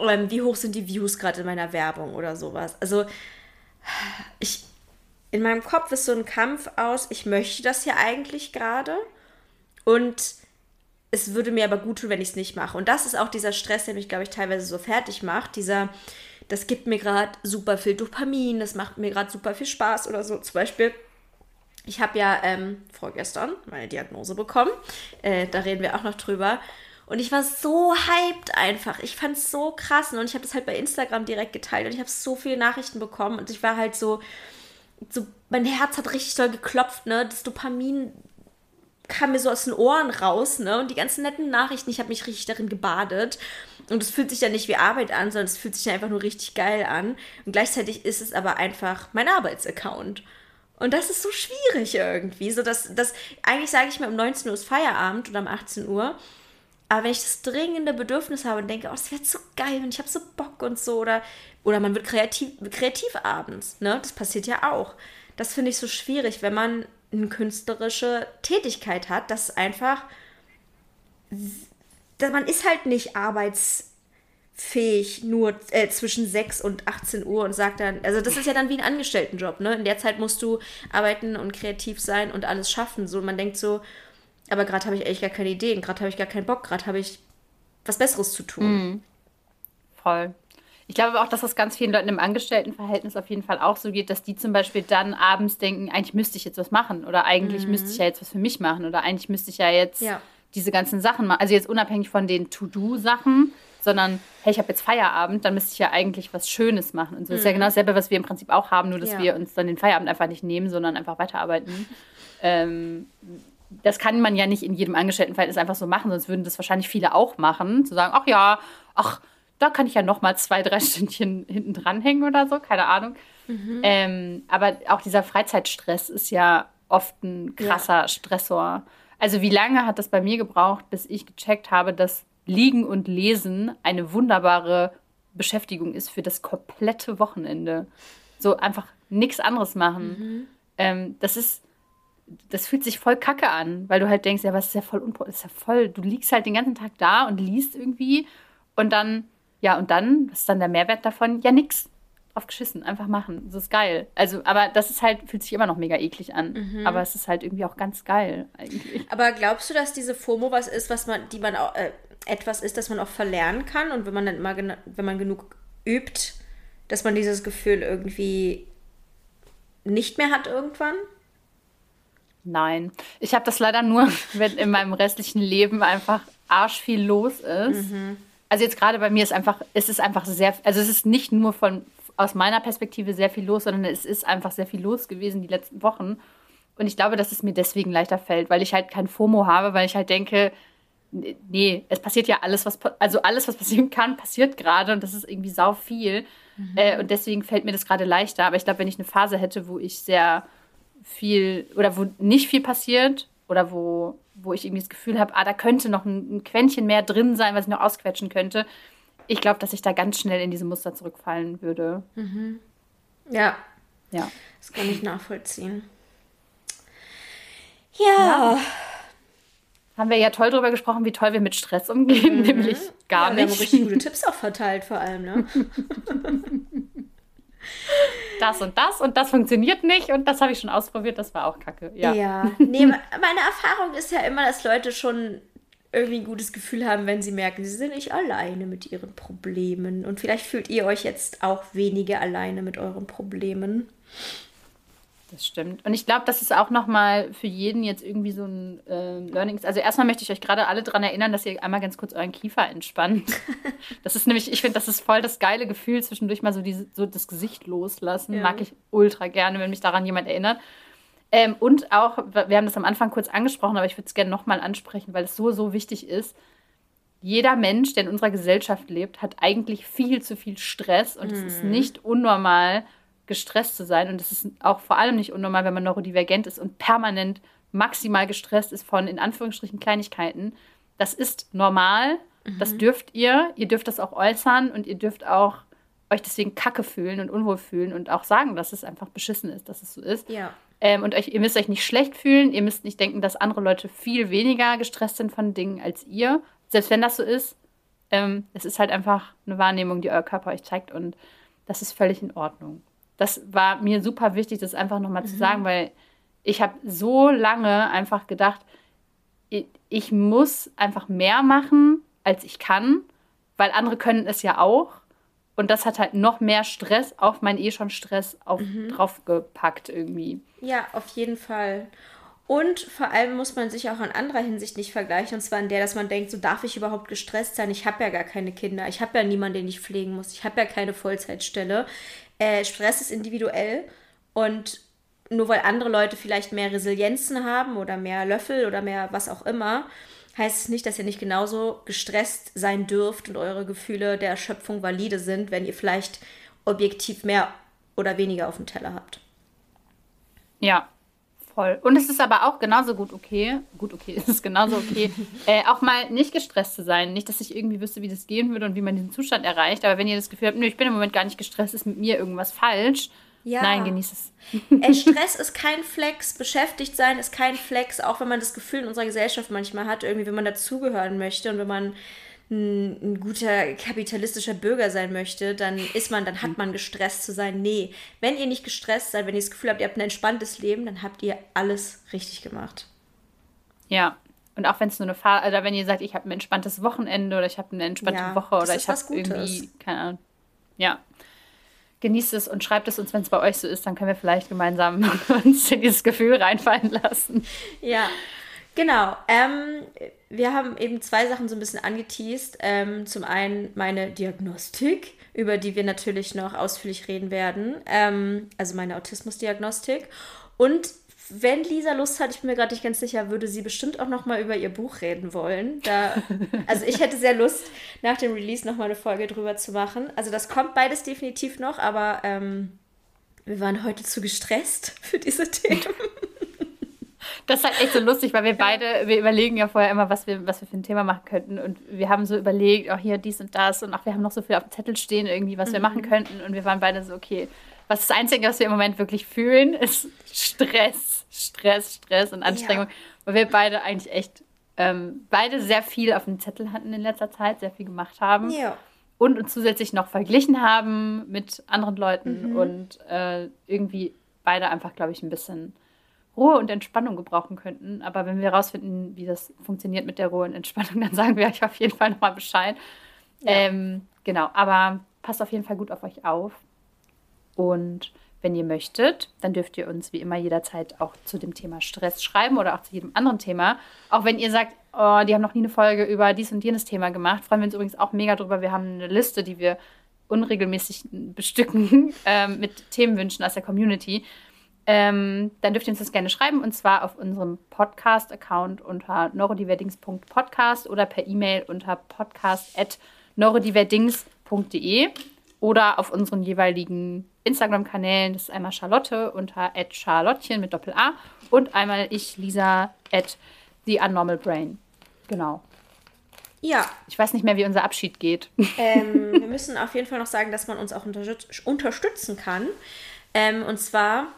ähm, wie hoch sind die Views gerade in meiner Werbung oder sowas. Also ich, in meinem Kopf ist so ein Kampf aus, ich möchte das ja eigentlich gerade und es würde mir aber gut tun, wenn ich es nicht mache. Und das ist auch dieser Stress, der mich, glaube ich, teilweise so fertig macht. Dieser, das gibt mir gerade super viel Dopamin, das macht mir gerade super viel Spaß oder so. Zum Beispiel, ich habe ja ähm, vorgestern meine Diagnose bekommen. Äh, da reden wir auch noch drüber. Und ich war so hyped einfach. Ich fand es so krass. Und ich habe das halt bei Instagram direkt geteilt. Und ich habe so viele Nachrichten bekommen. Und ich war halt so, so, mein Herz hat richtig doll geklopft, ne? Das Dopamin kam mir so aus den Ohren raus, ne? Und die ganzen netten Nachrichten, ich habe mich richtig darin gebadet. Und es fühlt sich ja nicht wie Arbeit an, sondern es fühlt sich einfach nur richtig geil an. Und gleichzeitig ist es aber einfach mein Arbeitsaccount. Und das ist so schwierig irgendwie. So dass, dass, eigentlich sage ich mir, um 19 Uhr ist Feierabend oder um 18 Uhr. Aber wenn ich das dringende Bedürfnis habe und denke, oh, das wäre so geil und ich habe so Bock und so, oder, oder man wird kreativ, kreativ abends, ne? Das passiert ja auch. Das finde ich so schwierig, wenn man eine künstlerische Tätigkeit hat, dass einfach, man ist halt nicht arbeitsfähig nur äh, zwischen 6 und 18 Uhr und sagt dann, also das ist ja dann wie ein Angestelltenjob, ne? In der Zeit musst du arbeiten und kreativ sein und alles schaffen. So, man denkt so, aber gerade habe ich eigentlich gar keine Ideen, gerade habe ich gar keinen Bock, gerade habe ich was Besseres zu tun. Mhm. Voll. Ich glaube auch, dass das ganz vielen Leuten im Angestelltenverhältnis auf jeden Fall auch so geht, dass die zum Beispiel dann abends denken, eigentlich müsste ich jetzt was machen oder eigentlich mhm. müsste ich ja jetzt was für mich machen oder eigentlich müsste ich ja jetzt ja. diese ganzen Sachen machen. Also jetzt unabhängig von den To-Do-Sachen, sondern hey, ich habe jetzt Feierabend, dann müsste ich ja eigentlich was Schönes machen. Und so mhm. ist ja mhm. genau dasselbe, was wir im Prinzip auch haben, nur dass ja. wir uns dann den Feierabend einfach nicht nehmen, sondern einfach weiterarbeiten. ähm, das kann man ja nicht in jedem Angestelltenverhältnis einfach so machen, sonst würden das wahrscheinlich viele auch machen, zu sagen, ach ja, ach, da kann ich ja noch mal zwei, drei (laughs) Stündchen hinten dranhängen oder so, keine Ahnung. Mhm. Ähm, aber auch dieser Freizeitstress ist ja oft ein krasser ja. Stressor. Also wie lange hat das bei mir gebraucht, bis ich gecheckt habe, dass Liegen und Lesen eine wunderbare Beschäftigung ist für das komplette Wochenende. So einfach nichts anderes machen. Mhm. Ähm, das ist das fühlt sich voll kacke an, weil du halt denkst, ja, was ist ja voll ist ja voll, du liegst halt den ganzen Tag da und liest irgendwie und dann, ja, und dann, was ist dann der Mehrwert davon? Ja, nix. Drauf geschissen, einfach machen. Das ist geil. Also, aber das ist halt, fühlt sich immer noch mega eklig an. Mhm. Aber es ist halt irgendwie auch ganz geil eigentlich. Aber glaubst du, dass diese FOMO was ist, was man, die man auch, äh, etwas ist, das man auch verlernen kann und wenn man dann mal, wenn man genug übt, dass man dieses Gefühl irgendwie nicht mehr hat irgendwann? Nein. Ich habe das leider nur, (laughs) wenn in meinem restlichen Leben einfach arsch viel los ist. Mhm. Also jetzt gerade bei mir ist einfach, es ist einfach sehr, also es ist nicht nur von aus meiner Perspektive sehr viel los, sondern es ist einfach sehr viel los gewesen die letzten Wochen. Und ich glaube, dass es mir deswegen leichter fällt, weil ich halt kein FOMO habe, weil ich halt denke, nee, es passiert ja alles, was, also alles, was passieren kann, passiert gerade und das ist irgendwie sau viel. Mhm. Äh, und deswegen fällt mir das gerade leichter. Aber ich glaube, wenn ich eine Phase hätte, wo ich sehr viel oder wo nicht viel passiert oder wo, wo ich irgendwie das Gefühl habe, ah, da könnte noch ein, ein Quäntchen mehr drin sein, was ich noch ausquetschen könnte. Ich glaube, dass ich da ganz schnell in diese Muster zurückfallen würde. Mhm. Ja. Ja. Das kann ich nachvollziehen. Ja. ja. Haben wir ja toll darüber gesprochen, wie toll wir mit Stress umgehen, mhm. nämlich gar ja, nicht. Wir haben richtig gute Tipps auch verteilt, vor allem, ne? (laughs) (laughs) das und das und das funktioniert nicht und das habe ich schon ausprobiert, das war auch kacke. Ja. ja. (laughs) Nee, meine Erfahrung ist ja immer, dass Leute schon irgendwie ein gutes Gefühl haben, wenn sie merken, sie sind nicht alleine mit ihren Problemen. Und vielleicht fühlt ihr euch jetzt auch weniger alleine mit euren Problemen. Das stimmt. Und ich glaube, das ist auch nochmal für jeden jetzt irgendwie so ein äh, Learning. Also erstmal möchte ich euch gerade alle daran erinnern, dass ihr einmal ganz kurz euren Kiefer entspannt. (laughs) das ist nämlich, ich finde, das ist voll das geile Gefühl, zwischendurch mal so, diese, so das Gesicht loslassen. Ja. Mag ich ultra gerne, wenn mich daran jemand erinnert. Ähm, und auch, wir haben das am Anfang kurz angesprochen, aber ich würde es gerne nochmal ansprechen, weil es so, so wichtig ist. Jeder Mensch, der in unserer Gesellschaft lebt, hat eigentlich viel zu viel Stress und mm. es ist mhm. nicht unnormal, gestresst zu sein. Und das ist auch vor allem nicht unnormal, wenn man neurodivergent ist und permanent maximal gestresst ist von in Anführungsstrichen Kleinigkeiten. Das ist normal. Mhm. Das dürft ihr. Ihr dürft das auch äußern und ihr dürft auch euch deswegen kacke fühlen und unwohl fühlen und auch sagen, dass es einfach beschissen ist, dass es so ist. Ja. Ähm, und euch, ihr müsst euch nicht schlecht fühlen. Ihr müsst nicht denken, dass andere Leute viel weniger gestresst sind von Dingen als ihr. Selbst wenn das so ist. Ähm, es ist halt einfach eine Wahrnehmung, die euer Körper euch zeigt und das ist völlig in Ordnung das war mir super wichtig, das einfach nochmal mhm. zu sagen, weil ich habe so lange einfach gedacht, ich, ich muss einfach mehr machen, als ich kann, weil andere können es ja auch. Und das hat halt noch mehr Stress auf meinen eh schon Stress auf, mhm. draufgepackt irgendwie. Ja, auf jeden Fall. Und vor allem muss man sich auch in anderer Hinsicht nicht vergleichen. Und zwar in der, dass man denkt, so darf ich überhaupt gestresst sein? Ich habe ja gar keine Kinder. Ich habe ja niemanden, den ich pflegen muss. Ich habe ja keine Vollzeitstelle. Äh, Stress ist individuell und nur weil andere Leute vielleicht mehr Resilienzen haben oder mehr Löffel oder mehr was auch immer, heißt es nicht, dass ihr nicht genauso gestresst sein dürft und eure Gefühle der Erschöpfung valide sind, wenn ihr vielleicht objektiv mehr oder weniger auf dem Teller habt. Ja, voll. Und es ist aber auch genauso gut okay, gut okay, (laughs) es ist genauso okay, (laughs) äh, auch mal nicht gestresst zu sein. Nicht, dass ich irgendwie wüsste, wie das gehen würde und wie man diesen Zustand erreicht. Aber wenn ihr das Gefühl habt, nö, ich bin im Moment gar nicht gestresst, ist mit mir irgendwas falsch. Ja. Nein, genieß es. Ey, (laughs) Stress ist kein Flex, beschäftigt sein ist kein Flex, auch wenn man das Gefühl in unserer Gesellschaft manchmal hat, irgendwie, wenn man dazugehören möchte und wenn man ein, ein, guter kapitalistischer Bürger sein möchte, dann ist man, dann hat man gestresst zu sein. Nee, wenn ihr nicht gestresst seid, wenn ihr das Gefühl habt, ihr habt ein entspanntes Leben, dann habt ihr alles richtig gemacht. Ja. Und auch wenn es nur eine Phase, oder wenn ihr sagt, ich habe ein entspanntes Wochenende oder ich habe eine entspannte ja, Woche oder ich habe irgendwie, keine Ahnung. Ja. Genießt es und schreibt es uns, wenn es bei euch so ist, dann können wir vielleicht gemeinsam (laughs) uns in dieses Gefühl reinfallen lassen. Ja. Genau. Ähm, wir haben eben zwei Sachen so ein bisschen angeteased. Ähm, zum einen meine Diagnostik, über die wir natürlich noch ausführlich reden werden. Ähm, also meine Autismusdiagnostik. Und wenn Lisa Lust hat, ich bin mir gerade nicht ganz sicher, würde sie bestimmt auch noch mal über ihr Buch reden wollen. Da, (laughs) also ich hätte sehr Lust, nach dem Release noch mal eine Folge drüber zu machen. Also das kommt beides definitiv noch, aber ähm, wir waren heute zu gestresst für diese Themen. Das ist halt echt so lustig, weil wir beide, wir überlegen ja vorher immer, was wir, was wir für ein Thema machen könnten. Und wir haben so überlegt, auch hier dies und das und auch wir haben noch so viel auf dem Zettel stehen, irgendwie, was mhm. wir machen könnten. Und wir waren beide so, okay, was das Einzige, was wir im Moment wirklich fühlen, (laughs) ist Stress, Stress, Stress und Anstrengung. Ja. Weil wir beide eigentlich echt ähm, beide sehr viel auf dem Zettel hatten in letzter Zeit, sehr viel gemacht haben. Ja. Und uns zusätzlich noch verglichen haben mit anderen Leuten mhm. und äh, irgendwie beide einfach, glaube ich, ein bisschen Ruhe und Entspannung gebrauchen könnten. Aber wenn wir herausfinden, wie das funktioniert mit der Ruhe und Entspannung, (laughs) dann sagen wir euch auf jeden Fall nochmal Bescheid. Ja. Ähm, genau, aber passt auf jeden Fall gut auf euch auf. Und wenn ihr möchtet, dann dürft ihr uns wie immer jederzeit auch zu dem Thema Stress schreiben oder auch zu jedem anderen Thema. Auch wenn ihr sagt, oh, die haben noch nie eine Folge über dies und jenes Thema gemacht, freuen wir uns übrigens auch mega drüber. Wir haben eine Liste, die wir unregelmäßig (laughs) bestücken äh, mit Themenwünschen aus der Community ähm, dann dürft ihr uns das gerne schreiben und zwar auf unserem Podcast-Account unter neurodiverdings.podcast oder per E-Mail unter podcast.neurodiverdings.de oder auf unseren jeweiligen Instagram-Kanälen. Das ist einmal Charlotte unter charlottchen mit Doppel-A und einmal ich, Lisa, at The Unnormal Brain. Genau. Ja. Ich weiß nicht mehr, wie unser Abschied geht. Ähm, (laughs) wir müssen auf jeden Fall noch sagen, dass man uns auch unterstützen kann. Ähm, und zwar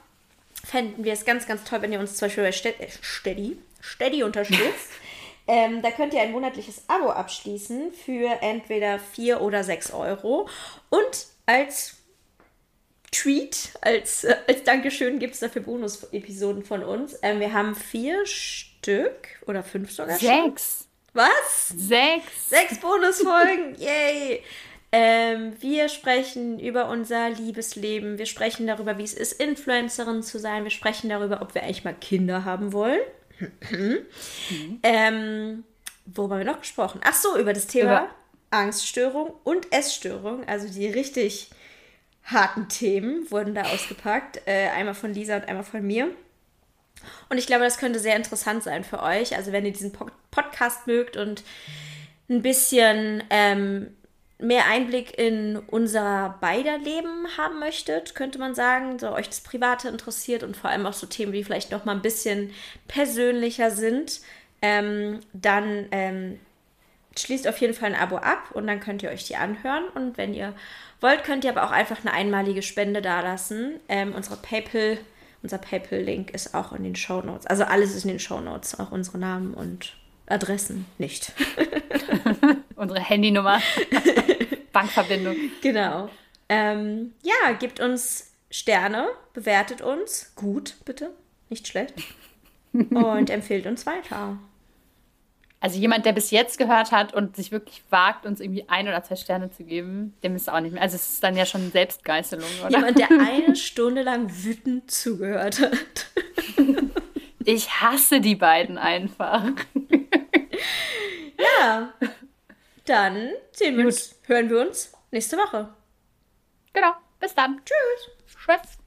fänden wir es ganz, ganz toll, wenn ihr uns zum Beispiel bei äh, Steady, Steady unterstützt. (laughs) ähm, da könnt ihr ein monatliches Abo abschließen für entweder 4 oder 6 Euro. Und als Treat, als, äh, als Dankeschön gibt es dafür Bonus-Episoden von uns. Ähm, wir haben vier Stück oder fünf sogar. Sechs. Was? Sechs. Sechs Bonusfolgen. Yay. Ähm, wir sprechen über unser Liebesleben. Wir sprechen darüber, wie es ist, Influencerin zu sein. Wir sprechen darüber, ob wir eigentlich mal Kinder haben wollen. mhm. ähm, worüber haben wir noch gesprochen? Ach so, über das Thema über Angststörung und Essstörung. Also die richtig harten Themen wurden da ausgepackt. Äh, einmal von Lisa und einmal von mir. Und ich glaube, das könnte sehr interessant sein für euch. Also wenn ihr diesen Podcast mögt und ein bisschen ähm, mehr Einblick in unser beider Leben haben möchtet, könnte man sagen, so euch das Private interessiert und vor allem auch so Themen, die vielleicht noch mal ein bisschen persönlicher sind, ähm, dann ähm, schließt auf jeden Fall ein Abo ab und dann könnt ihr euch die anhören. Und wenn ihr wollt, könnt ihr aber auch einfach eine einmalige Spende dalassen. Ähm, unsere PayPal, unser PayPal-Link ist auch in den Show Notes. Also alles ist in den Show Notes, auch unsere Namen und Adressen nicht. (laughs) Unsere Handynummer, (laughs) Bankverbindung. Genau. Ähm, ja, gibt uns Sterne, bewertet uns. Gut, bitte. Nicht schlecht. Und (laughs) empfiehlt uns weiter. Also jemand, der bis jetzt gehört hat und sich wirklich wagt, uns irgendwie ein oder zwei Sterne zu geben, dem ist auch nicht mehr. Also es ist dann ja schon Selbstgeißelung, oder? Jemand, der eine Stunde lang wütend zugehört hat. Ich hasse die beiden einfach. Ja. Dann sehen wir Gut. uns, hören wir uns nächste Woche. Genau. Bis dann. Tschüss. Tschüss.